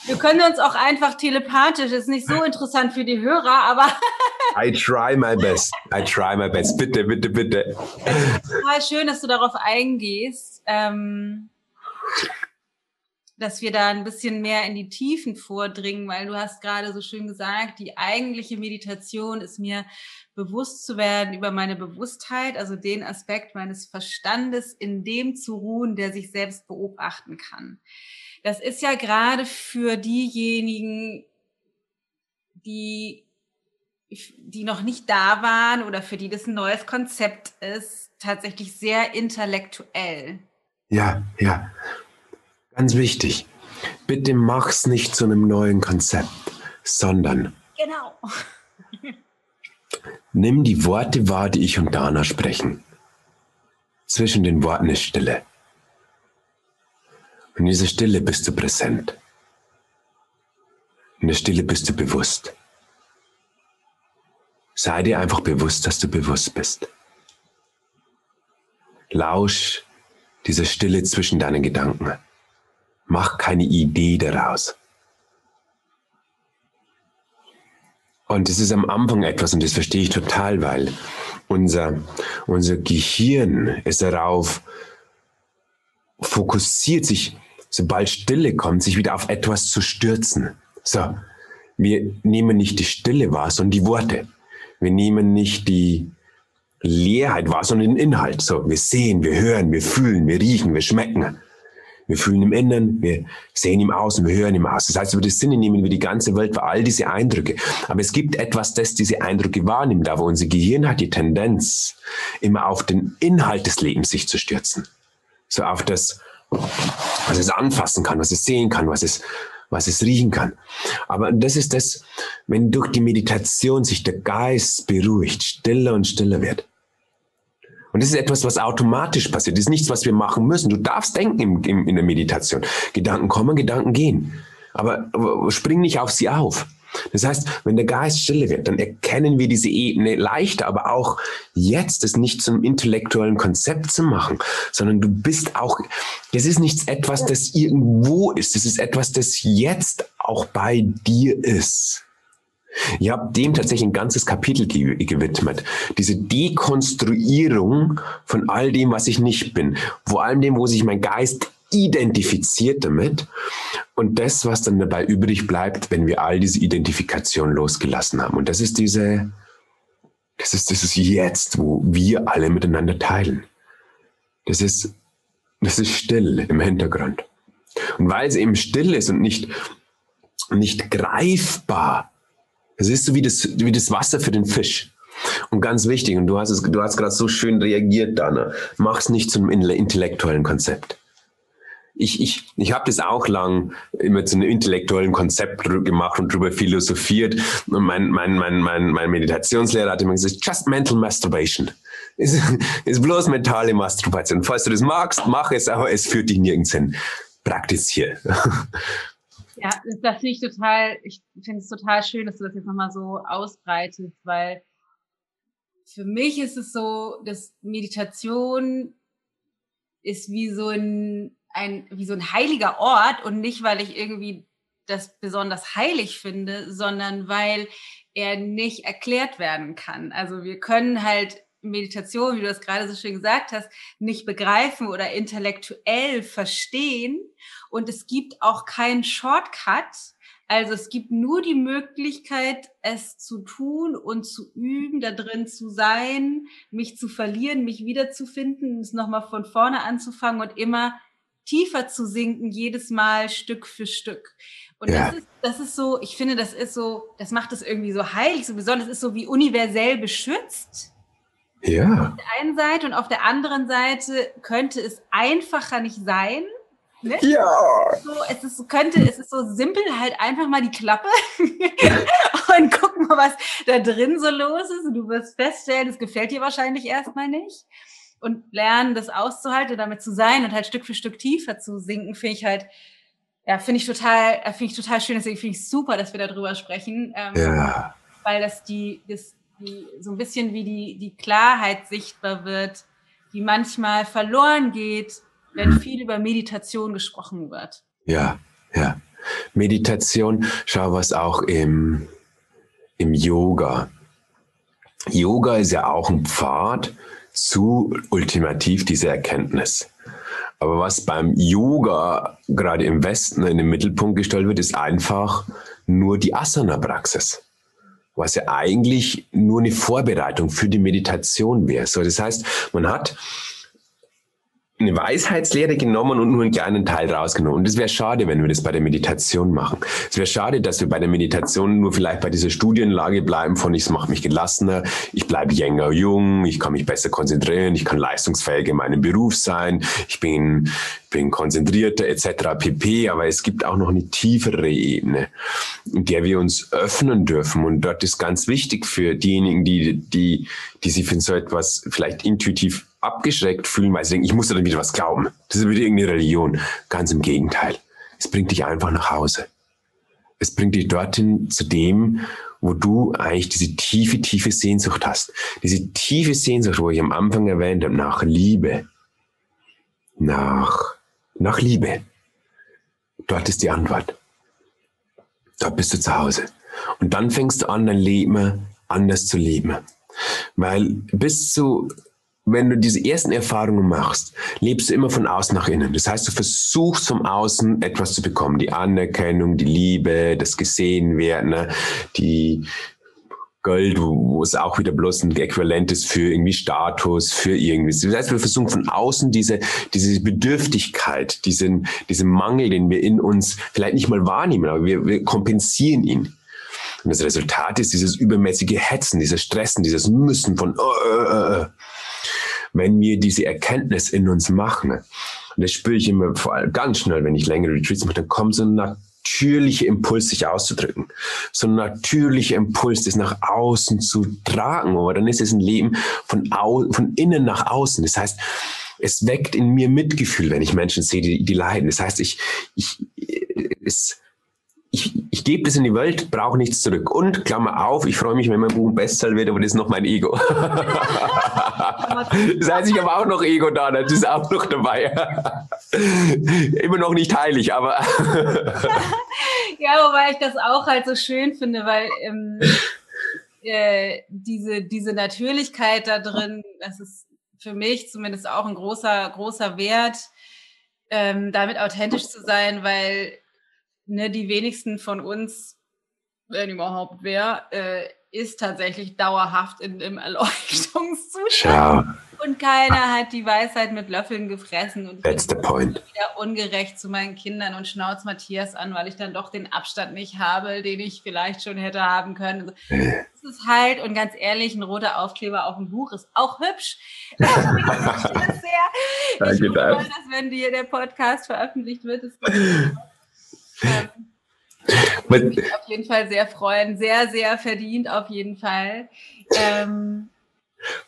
Wir können uns auch einfach telepathisch, ist nicht so interessant für die Hörer, aber. I try my best. I try my best. Bitte, bitte, bitte. Total schön, dass du darauf eingehst, ähm, dass wir da ein bisschen mehr in die Tiefen vordringen, weil du hast gerade so schön gesagt, die eigentliche Meditation ist mir bewusst zu werden über meine Bewusstheit, also den Aspekt meines Verstandes, in dem zu ruhen, der sich selbst beobachten kann. Das ist ja gerade für diejenigen, die, die noch nicht da waren oder für die das ein neues Konzept ist, tatsächlich sehr intellektuell. Ja, ja. Ganz wichtig. Bitte mach's nicht zu einem neuen Konzept, sondern. Genau. nimm die Worte wahr, die ich und Dana sprechen. Zwischen den Worten ist Stille. In dieser Stille bist du präsent. In der Stille bist du bewusst. Sei dir einfach bewusst, dass du bewusst bist. Lausch dieser Stille zwischen deinen Gedanken. Mach keine Idee daraus. Und es ist am Anfang etwas, und das verstehe ich total, weil unser, unser Gehirn ist darauf fokussiert, sich sobald Stille kommt, sich wieder auf etwas zu stürzen. So, wir nehmen nicht die Stille wahr, sondern die Worte. Wir nehmen nicht die Leerheit wahr, sondern den Inhalt. So, wir sehen, wir hören, wir fühlen, wir riechen, wir schmecken. Wir fühlen im Innen, wir sehen im Außen, wir hören im Außen. Das heißt, über die Sinne nehmen wir die ganze Welt wahr, all diese Eindrücke. Aber es gibt etwas, das diese Eindrücke wahrnimmt, aber unser Gehirn hat die Tendenz, immer auf den Inhalt des Lebens sich zu stürzen. So auf das, was es anfassen kann, was es sehen kann, was es, was es riechen kann. Aber das ist das, wenn durch die Meditation sich der Geist beruhigt, stiller und stiller wird. Und das ist etwas, was automatisch passiert. Das ist nichts, was wir machen müssen. Du darfst denken im, im, in der Meditation. Gedanken kommen, Gedanken gehen. Aber spring nicht auf sie auf. Das heißt, wenn der Geist stille wird, dann erkennen wir diese Ebene leichter, aber auch jetzt es nicht zum intellektuellen Konzept zu machen, sondern du bist auch, das ist nichts etwas, das irgendwo ist, das ist etwas, das jetzt auch bei dir ist. Ich habe dem tatsächlich ein ganzes Kapitel ge gewidmet. Diese Dekonstruierung von all dem, was ich nicht bin. Vor allem dem, wo sich mein Geist identifiziert damit und das, was dann dabei übrig bleibt, wenn wir all diese Identifikation losgelassen haben. Und das ist diese, das ist dieses Jetzt, wo wir alle miteinander teilen. Das ist, das ist still im Hintergrund. Und weil es eben still ist und nicht, nicht greifbar, es ist so wie das, wie das Wasser für den Fisch. Und ganz wichtig, und du hast hast gerade so schön reagiert, Dana, mach es nicht zu einem intellektuellen Konzept ich, ich, ich habe das auch lang immer zu einem intellektuellen Konzept gemacht und darüber philosophiert. Und mein, mein, mein, mein, mein Meditationslehrer hat immer gesagt, just mental masturbation. Ist, ist bloß mentale Masturbation. Falls du das magst, mach es, aber es führt dich nirgends hin. Praktizier. Ja, das finde ich total, ich finde es total schön, dass du das jetzt nochmal so ausbreitest, weil für mich ist es so, dass Meditation ist wie so ein ein, wie so ein heiliger Ort und nicht, weil ich irgendwie das besonders heilig finde, sondern weil er nicht erklärt werden kann. Also wir können halt Meditation, wie du das gerade so schön gesagt hast, nicht begreifen oder intellektuell verstehen. Und es gibt auch keinen Shortcut. Also es gibt nur die Möglichkeit, es zu tun und zu üben, da drin zu sein, mich zu verlieren, mich wiederzufinden, es nochmal von vorne anzufangen und immer tiefer zu sinken, jedes Mal Stück für Stück. Und ja. das, ist, das ist so, ich finde, das ist so, das macht es irgendwie so heilig, so besonders, ist so wie universell beschützt. Ja. Auf der einen Seite und auf der anderen Seite könnte es einfacher nicht sein. Ne? Ja. So, es ist, könnte, es ist so simpel, halt einfach mal die Klappe und guck mal, was da drin so los ist. Und du wirst feststellen, es gefällt dir wahrscheinlich erstmal nicht und lernen, das auszuhalten, damit zu sein und halt Stück für Stück tiefer zu sinken, finde ich halt, ja, finde ich total, äh, finde ich total schön. Deswegen finde ich super, dass wir darüber sprechen. Ähm, ja. Weil das die, das, die, so ein bisschen wie die, die Klarheit sichtbar wird, die manchmal verloren geht, wenn hm. viel über Meditation gesprochen wird. Ja, ja. Meditation, schau was auch im, im Yoga. Yoga ist ja auch ein Pfad, zu ultimativ diese Erkenntnis. Aber was beim Yoga gerade im Westen in den Mittelpunkt gestellt wird, ist einfach nur die Asana-Praxis. Was ja eigentlich nur eine Vorbereitung für die Meditation wäre. So, das heißt, man hat eine Weisheitslehre genommen und nur einen kleinen Teil rausgenommen. Und es wäre schade, wenn wir das bei der Meditation machen. Es wäre schade, dass wir bei der Meditation nur vielleicht bei dieser Studienlage bleiben von ich mache mich gelassener, ich bleibe jünger, jung, ich kann mich besser konzentrieren, ich kann leistungsfähig in meinem Beruf sein, ich bin, bin konzentrierter etc. pp. Aber es gibt auch noch eine tiefere Ebene, in der wir uns öffnen dürfen. Und dort ist ganz wichtig für diejenigen, die, die, die sich für so etwas vielleicht intuitiv abgeschreckt fühlen, weil sie denken, ich muss da dann wieder was glauben. Das ist wieder irgendeine Religion. Ganz im Gegenteil. Es bringt dich einfach nach Hause. Es bringt dich dorthin zu dem, wo du eigentlich diese tiefe, tiefe Sehnsucht hast. Diese tiefe Sehnsucht, wo ich am Anfang erwähnt habe, nach Liebe. Nach, nach Liebe. Dort ist die Antwort. Dort bist du zu Hause. Und dann fängst du an, dein Leben anders zu leben. Weil bis zu wenn du diese ersten Erfahrungen machst, lebst du immer von außen nach innen. Das heißt, du versuchst vom Außen etwas zu bekommen. Die Anerkennung, die Liebe, das Gesehenwerden, ne? die Gold, wo, es auch wieder bloß ein Äquivalent ist für irgendwie Status, für irgendwie. Das heißt, wir versuchen von außen diese, diese Bedürftigkeit, diesen, diesen Mangel, den wir in uns vielleicht nicht mal wahrnehmen, aber wir, wir kompensieren ihn. Und das Resultat ist dieses übermäßige Hetzen, dieses Stressen, dieses Müssen von, uh, uh, uh wenn wir diese Erkenntnis in uns machen, und das spüre ich immer vor allem ganz schnell, wenn ich längere Retreats mache, dann kommt so ein natürlicher Impuls, sich auszudrücken. So ein natürlicher Impuls, das nach außen zu tragen. Aber dann ist es ein Leben von, au von innen nach außen. Das heißt, es weckt in mir Mitgefühl, wenn ich Menschen sehe, die, die leiden. Das heißt, ich, ich, es, ich, ich gebe das in die Welt, brauche nichts zurück. Und Klammer auf, ich freue mich, wenn mein Buch ein Bestseller wird, aber das ist noch mein Ego. das heißt, ich habe auch noch Ego da, das ist auch noch dabei. Immer noch nicht heilig, aber. ja, wobei ich das auch halt so schön finde, weil ähm, äh, diese, diese Natürlichkeit da drin, das ist für mich zumindest auch ein großer, großer Wert, ähm, damit authentisch zu sein, weil ne, die wenigsten von uns, wenn überhaupt wer, äh, ist tatsächlich dauerhaft in, im Erleuchtungszustand. Schau. Und keiner hat die Weisheit mit Löffeln gefressen. Und That's the point. wieder ungerecht zu meinen Kindern und schnauz Matthias an, weil ich dann doch den Abstand nicht habe, den ich vielleicht schon hätte haben können. Das ist halt, und ganz ehrlich, ein roter Aufkleber auf dem Buch ist auch hübsch. ich das sehr. Ich hoffe, dass wenn die, der Podcast veröffentlicht wird, ist ähm, würde mich auf jeden Fall sehr freuen. Sehr, sehr verdient auf jeden Fall. Ähm,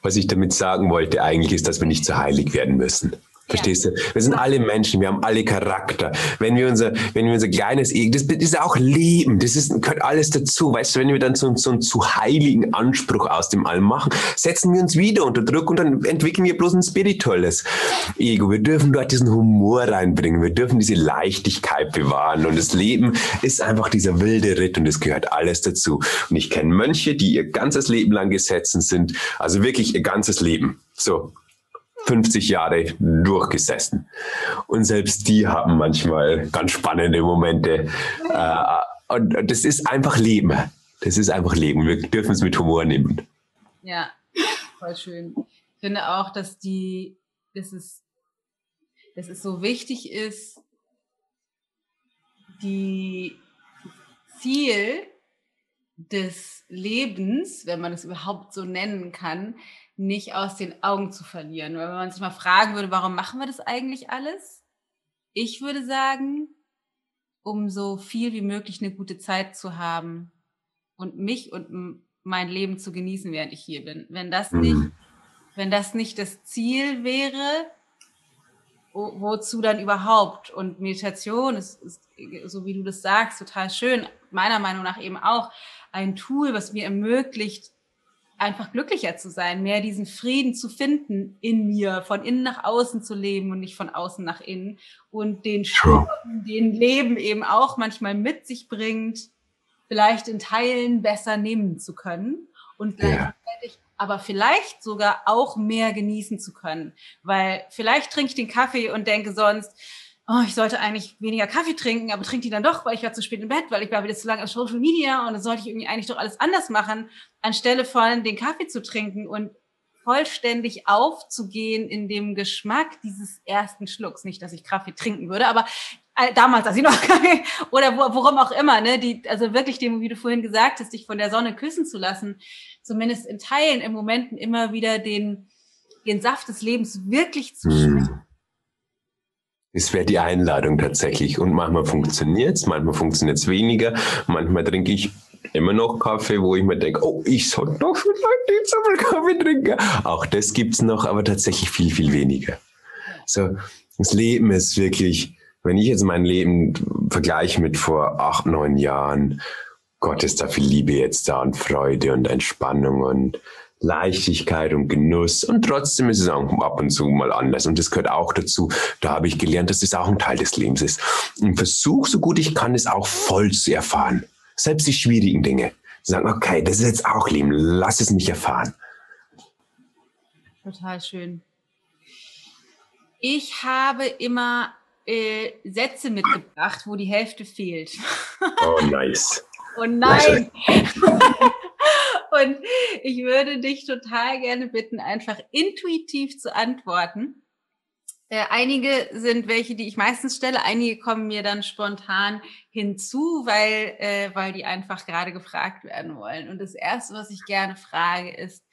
Was ich damit sagen wollte eigentlich ist, dass wir nicht zu heilig werden müssen. Verstehst du? Wir sind alle Menschen, wir haben alle Charakter. Wenn wir unser, wenn wir unser kleines Ego, das, ist auch Leben, das ist, gehört alles dazu. Weißt du, wenn wir dann so, so einen zu heiligen Anspruch aus dem All machen, setzen wir uns wieder unter Druck und dann entwickeln wir bloß ein spirituelles Ego. Wir dürfen dort diesen Humor reinbringen, wir dürfen diese Leichtigkeit bewahren und das Leben ist einfach dieser wilde Ritt und es gehört alles dazu. Und ich kenne Mönche, die ihr ganzes Leben lang gesetzen sind, also wirklich ihr ganzes Leben. So, 50 Jahre durchgesessen. Und selbst die haben manchmal ganz spannende Momente. Äh, und das ist einfach Leben. Das ist einfach Leben. Wir dürfen es mit Humor nehmen. Ja, voll schön. Ich finde auch, dass die, dass es, dass es so wichtig ist, die Ziel des Lebens, wenn man es überhaupt so nennen kann, nicht aus den Augen zu verlieren. Weil wenn man sich mal fragen würde, warum machen wir das eigentlich alles? Ich würde sagen, um so viel wie möglich eine gute Zeit zu haben und mich und mein Leben zu genießen, während ich hier bin. Wenn das mhm. nicht, wenn das nicht das Ziel wäre, wo, wozu dann überhaupt? Und Meditation ist, ist, so wie du das sagst, total schön. Meiner Meinung nach eben auch ein Tool, was mir ermöglicht, einfach glücklicher zu sein, mehr diesen Frieden zu finden in mir, von innen nach außen zu leben und nicht von außen nach innen. Und den Sturm, den Leben eben auch manchmal mit sich bringt, vielleicht in Teilen besser nehmen zu können und gleichzeitig ja. aber vielleicht sogar auch mehr genießen zu können, weil vielleicht trinke ich den Kaffee und denke sonst, oh, ich sollte eigentlich weniger Kaffee trinken, aber trinke die dann doch, weil ich war zu spät im Bett, weil ich war wieder zu lange auf Social Media und dann sollte ich irgendwie eigentlich doch alles anders machen, anstelle von den Kaffee zu trinken und vollständig aufzugehen in dem Geschmack dieses ersten Schlucks. Nicht, dass ich Kaffee trinken würde, aber äh, damals, als ich noch Kaffee oder wo, worum auch immer, ne, die, also wirklich dem, wie du vorhin gesagt hast, dich von der Sonne küssen zu lassen, zumindest in Teilen, im Momenten immer wieder den, den Saft des Lebens wirklich zu hm. schmecken. Es wäre die Einladung tatsächlich. Und manchmal funktioniert es, manchmal funktioniert es weniger. Manchmal trinke ich immer noch Kaffee, wo ich mir denke, oh, ich sollte doch vielleicht jetzt einmal Kaffee trinken. Auch das gibt es noch, aber tatsächlich viel, viel weniger. So, das Leben ist wirklich, wenn ich jetzt mein Leben vergleiche mit vor acht, neun Jahren, Gott ist da viel Liebe jetzt da und Freude und Entspannung und Leichtigkeit und Genuss und trotzdem ist es auch ab und zu mal anders und das gehört auch dazu. Da habe ich gelernt, dass das auch ein Teil des Lebens ist. Und versuche, so gut ich kann, es auch voll zu erfahren. Selbst die schwierigen Dinge. Sagen, okay, das ist jetzt auch Leben, lass es mich erfahren. Total schön. Ich habe immer äh, Sätze mitgebracht, wo die Hälfte fehlt. Oh, nice. oh nein. Und ich würde dich total gerne bitten, einfach intuitiv zu antworten. Äh, einige sind welche, die ich meistens stelle, einige kommen mir dann spontan hinzu, weil, äh, weil die einfach gerade gefragt werden wollen. Und das Erste, was ich gerne frage, ist,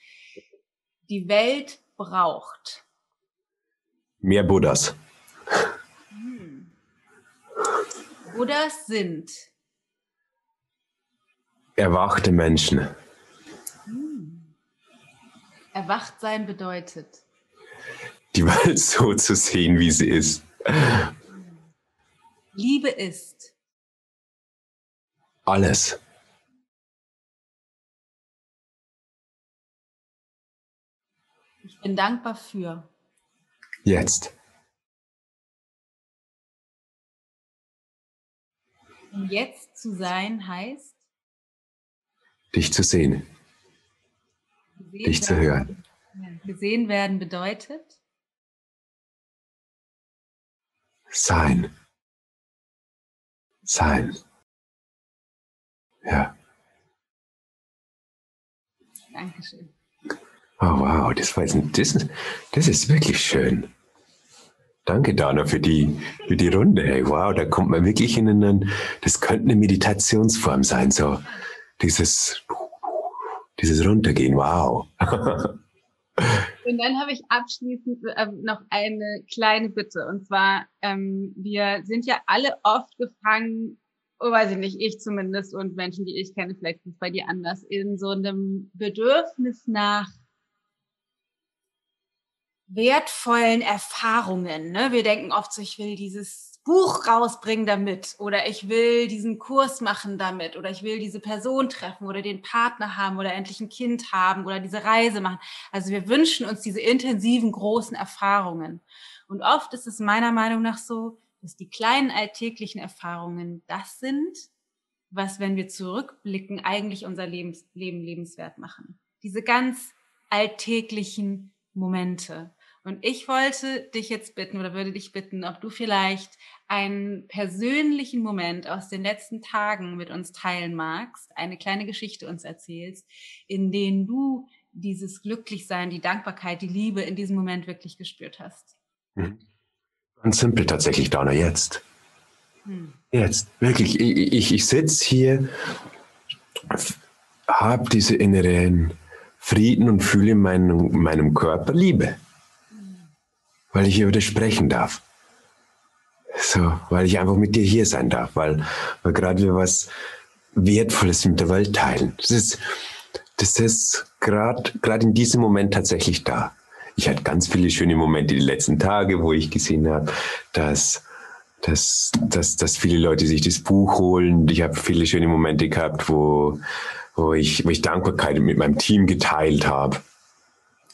die Welt braucht. Mehr Buddhas. Hm. Buddhas sind. Erwachte Menschen. Erwacht sein bedeutet. Die Welt so zu sehen, wie sie ist. Liebe ist. alles. Ich bin dankbar für. Jetzt. Und jetzt zu sein heißt? Dich zu sehen. Dich zu hören. Gesehen werden bedeutet? Sein. Sein. Ja. Dankeschön. Oh wow, das war jetzt ein, das, das ist wirklich schön. Danke, Dana, für die, für die Runde. Hey, wow, da kommt man wirklich in einen, das könnte eine Meditationsform sein, so dieses, dieses Runtergehen, wow. Und dann habe ich abschließend äh, noch eine kleine Bitte. Und zwar, ähm, wir sind ja alle oft gefangen, oh, weiß ich nicht, ich zumindest und Menschen, die ich kenne, vielleicht ist es bei dir anders, in so einem Bedürfnis nach wertvollen Erfahrungen. Ne? Wir denken oft so, ich will dieses Buch rausbringen damit oder ich will diesen Kurs machen damit oder ich will diese Person treffen oder den Partner haben oder endlich ein Kind haben oder diese Reise machen. Also wir wünschen uns diese intensiven, großen Erfahrungen. Und oft ist es meiner Meinung nach so, dass die kleinen alltäglichen Erfahrungen das sind, was, wenn wir zurückblicken, eigentlich unser Lebens Leben lebenswert machen. Diese ganz alltäglichen Momente. Und ich wollte dich jetzt bitten oder würde dich bitten, ob du vielleicht einen persönlichen Moment aus den letzten Tagen mit uns teilen magst, eine kleine Geschichte uns erzählst, in denen du dieses Glücklichsein, die Dankbarkeit, die Liebe in diesem Moment wirklich gespürt hast. Mhm. Ganz simpel tatsächlich, Donna, jetzt. Hm. Jetzt, wirklich. Ich, ich, ich sitze hier, habe diese inneren Frieden und fühle in meinem, meinem Körper Liebe weil ich über das sprechen darf. So, weil ich einfach mit dir hier sein darf, weil, weil gerade wir was Wertvolles mit der Welt teilen. Das ist, das ist gerade gerade in diesem Moment tatsächlich da. Ich hatte ganz viele schöne Momente die letzten Tage, wo ich gesehen habe, dass dass, dass, dass viele Leute sich das Buch holen. Ich habe viele schöne Momente gehabt, wo, wo, ich, wo ich Dankbarkeit mit meinem Team geteilt habe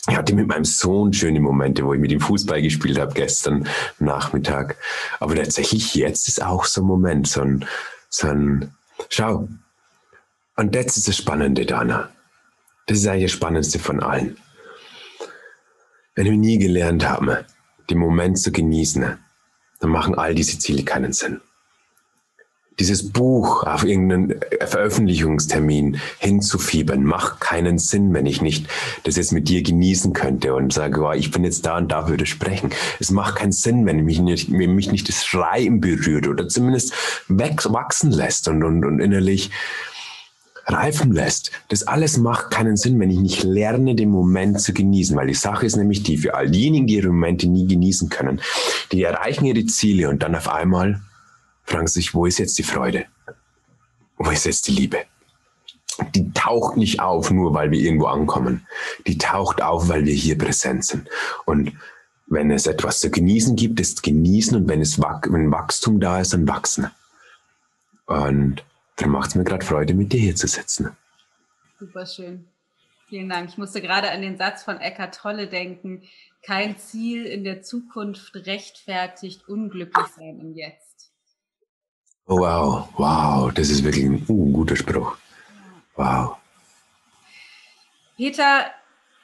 ich hatte mit meinem Sohn schöne Momente, wo ich mit ihm Fußball gespielt habe gestern Nachmittag. Aber tatsächlich jetzt ist auch so ein Moment, so ein, so ein, schau. Und das ist das Spannende, Dana. Das ist eigentlich das Spannendste von allen. Wenn wir nie gelernt haben, den Moment zu genießen, dann machen all diese Ziele keinen Sinn dieses Buch auf irgendeinen Veröffentlichungstermin hinzufiebern, macht keinen Sinn, wenn ich nicht das jetzt mit dir genießen könnte und sage, oh, ich bin jetzt da und da würde sprechen. Es macht keinen Sinn, wenn mich nicht, mich nicht das Schreien berührt oder zumindest wachsen lässt und, und, und innerlich reifen lässt. Das alles macht keinen Sinn, wenn ich nicht lerne, den Moment zu genießen, weil die Sache ist nämlich die, für all diejenigen, die ihre Momente nie genießen können, die erreichen ihre Ziele und dann auf einmal fragen sich, wo ist jetzt die Freude? Wo ist jetzt die Liebe? Die taucht nicht auf, nur weil wir irgendwo ankommen. Die taucht auf, weil wir hier präsent sind. Und wenn es etwas zu genießen gibt, ist genießen und wenn es wenn Wachstum da ist, dann wachsen. Und dann macht es mir gerade Freude, mit dir hier zu sitzen. Super schön. Vielen Dank. Ich musste gerade an den Satz von Eckhart Tolle denken. Kein Ziel in der Zukunft rechtfertigt unglücklich sein im Jetzt. Oh, wow, wow, das ist wirklich ein uh, guter Spruch. Wow. Peter,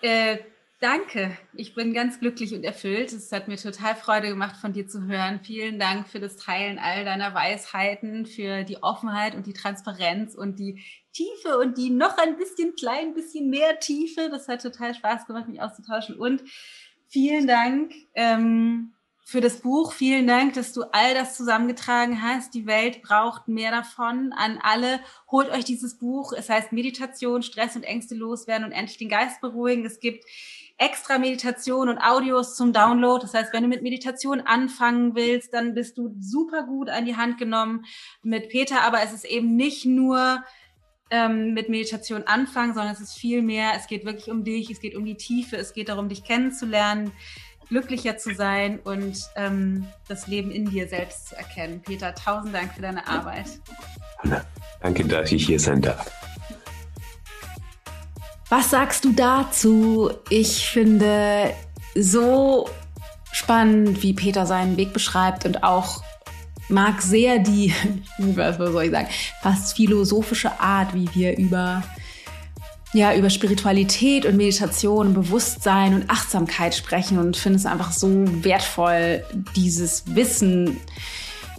äh, danke. Ich bin ganz glücklich und erfüllt. Es hat mir total Freude gemacht, von dir zu hören. Vielen Dank für das Teilen all deiner Weisheiten, für die Offenheit und die Transparenz und die Tiefe und die noch ein bisschen klein, bisschen mehr Tiefe. Das hat total Spaß gemacht, mich auszutauschen. Und vielen Dank. Ähm, für das Buch. Vielen Dank, dass du all das zusammengetragen hast. Die Welt braucht mehr davon. An alle, holt euch dieses Buch. Es heißt Meditation, Stress und Ängste loswerden und endlich den Geist beruhigen. Es gibt extra Meditation und Audios zum Download. Das heißt, wenn du mit Meditation anfangen willst, dann bist du super gut an die Hand genommen mit Peter. Aber es ist eben nicht nur ähm, mit Meditation anfangen, sondern es ist viel mehr. Es geht wirklich um dich. Es geht um die Tiefe. Es geht darum, dich kennenzulernen glücklicher zu sein und ähm, das Leben in dir selbst zu erkennen. Peter, tausend Dank für deine Arbeit. Danke, dass ich hier sein darf. Was sagst du dazu? Ich finde so spannend, wie Peter seinen Weg beschreibt und auch mag sehr die, was soll ich sagen, fast philosophische Art, wie wir über ja, über Spiritualität und Meditation Bewusstsein und Achtsamkeit sprechen und finde es einfach so wertvoll, dieses Wissen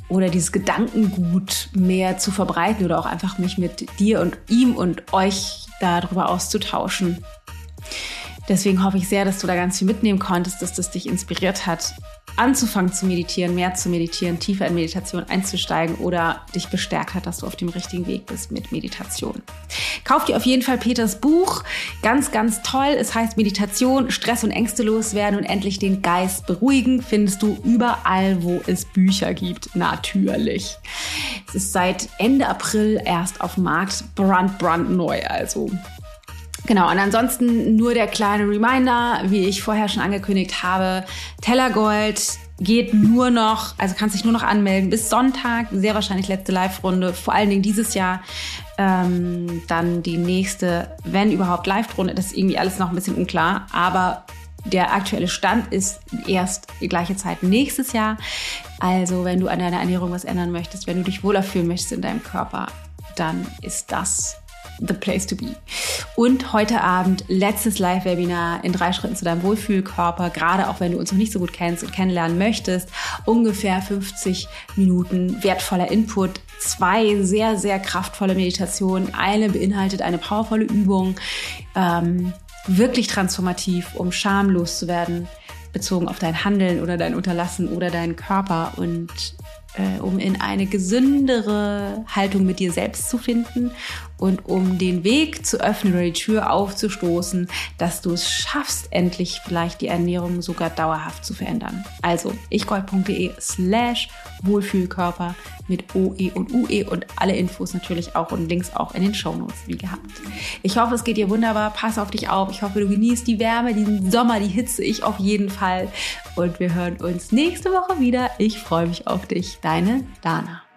oder dieses Gedankengut mehr zu verbreiten oder auch einfach mich mit dir und ihm und euch darüber auszutauschen. Deswegen hoffe ich sehr, dass du da ganz viel mitnehmen konntest, dass das dich inspiriert hat, anzufangen zu meditieren, mehr zu meditieren, tiefer in Meditation einzusteigen oder dich bestärkt hat, dass du auf dem richtigen Weg bist mit Meditation. Kauf dir auf jeden Fall Peters Buch. Ganz, ganz toll. Es heißt Meditation, Stress und Ängste loswerden und endlich den Geist beruhigen. Findest du überall, wo es Bücher gibt. Natürlich. Es ist seit Ende April erst auf dem Markt brand, brandneu. Also Genau, und ansonsten nur der kleine Reminder, wie ich vorher schon angekündigt habe, Tellergold geht nur noch, also kannst dich nur noch anmelden bis Sonntag, sehr wahrscheinlich letzte Live-Runde, vor allen Dingen dieses Jahr. Ähm, dann die nächste, wenn überhaupt Live-Runde, das ist irgendwie alles noch ein bisschen unklar, aber der aktuelle Stand ist erst die gleiche Zeit nächstes Jahr. Also wenn du an deiner Ernährung was ändern möchtest, wenn du dich wohler fühlen möchtest in deinem Körper, dann ist das the place to be. Und heute Abend letztes Live-Webinar in drei Schritten zu deinem Wohlfühlkörper, gerade auch wenn du uns noch nicht so gut kennst und kennenlernen möchtest. Ungefähr 50 Minuten wertvoller Input, zwei sehr, sehr kraftvolle Meditationen. Eine beinhaltet eine powervolle Übung, ähm, wirklich transformativ, um schamlos zu werden, bezogen auf dein Handeln oder dein Unterlassen oder deinen Körper und äh, um in eine gesündere Haltung mit dir selbst zu finden und um den Weg zu öffnen oder die Tür aufzustoßen, dass du es schaffst, endlich vielleicht die Ernährung sogar dauerhaft zu verändern. Also ichgold.de slash Wohlfühlkörper mit OE und UE und alle Infos natürlich auch und Links auch in den Shownotes, wie gehabt. Ich hoffe, es geht dir wunderbar. Pass auf dich auf. Ich hoffe, du genießt die Wärme, diesen Sommer, die Hitze. Ich auf jeden Fall. Und wir hören uns nächste Woche wieder. Ich freue mich auf dich. Deine Dana.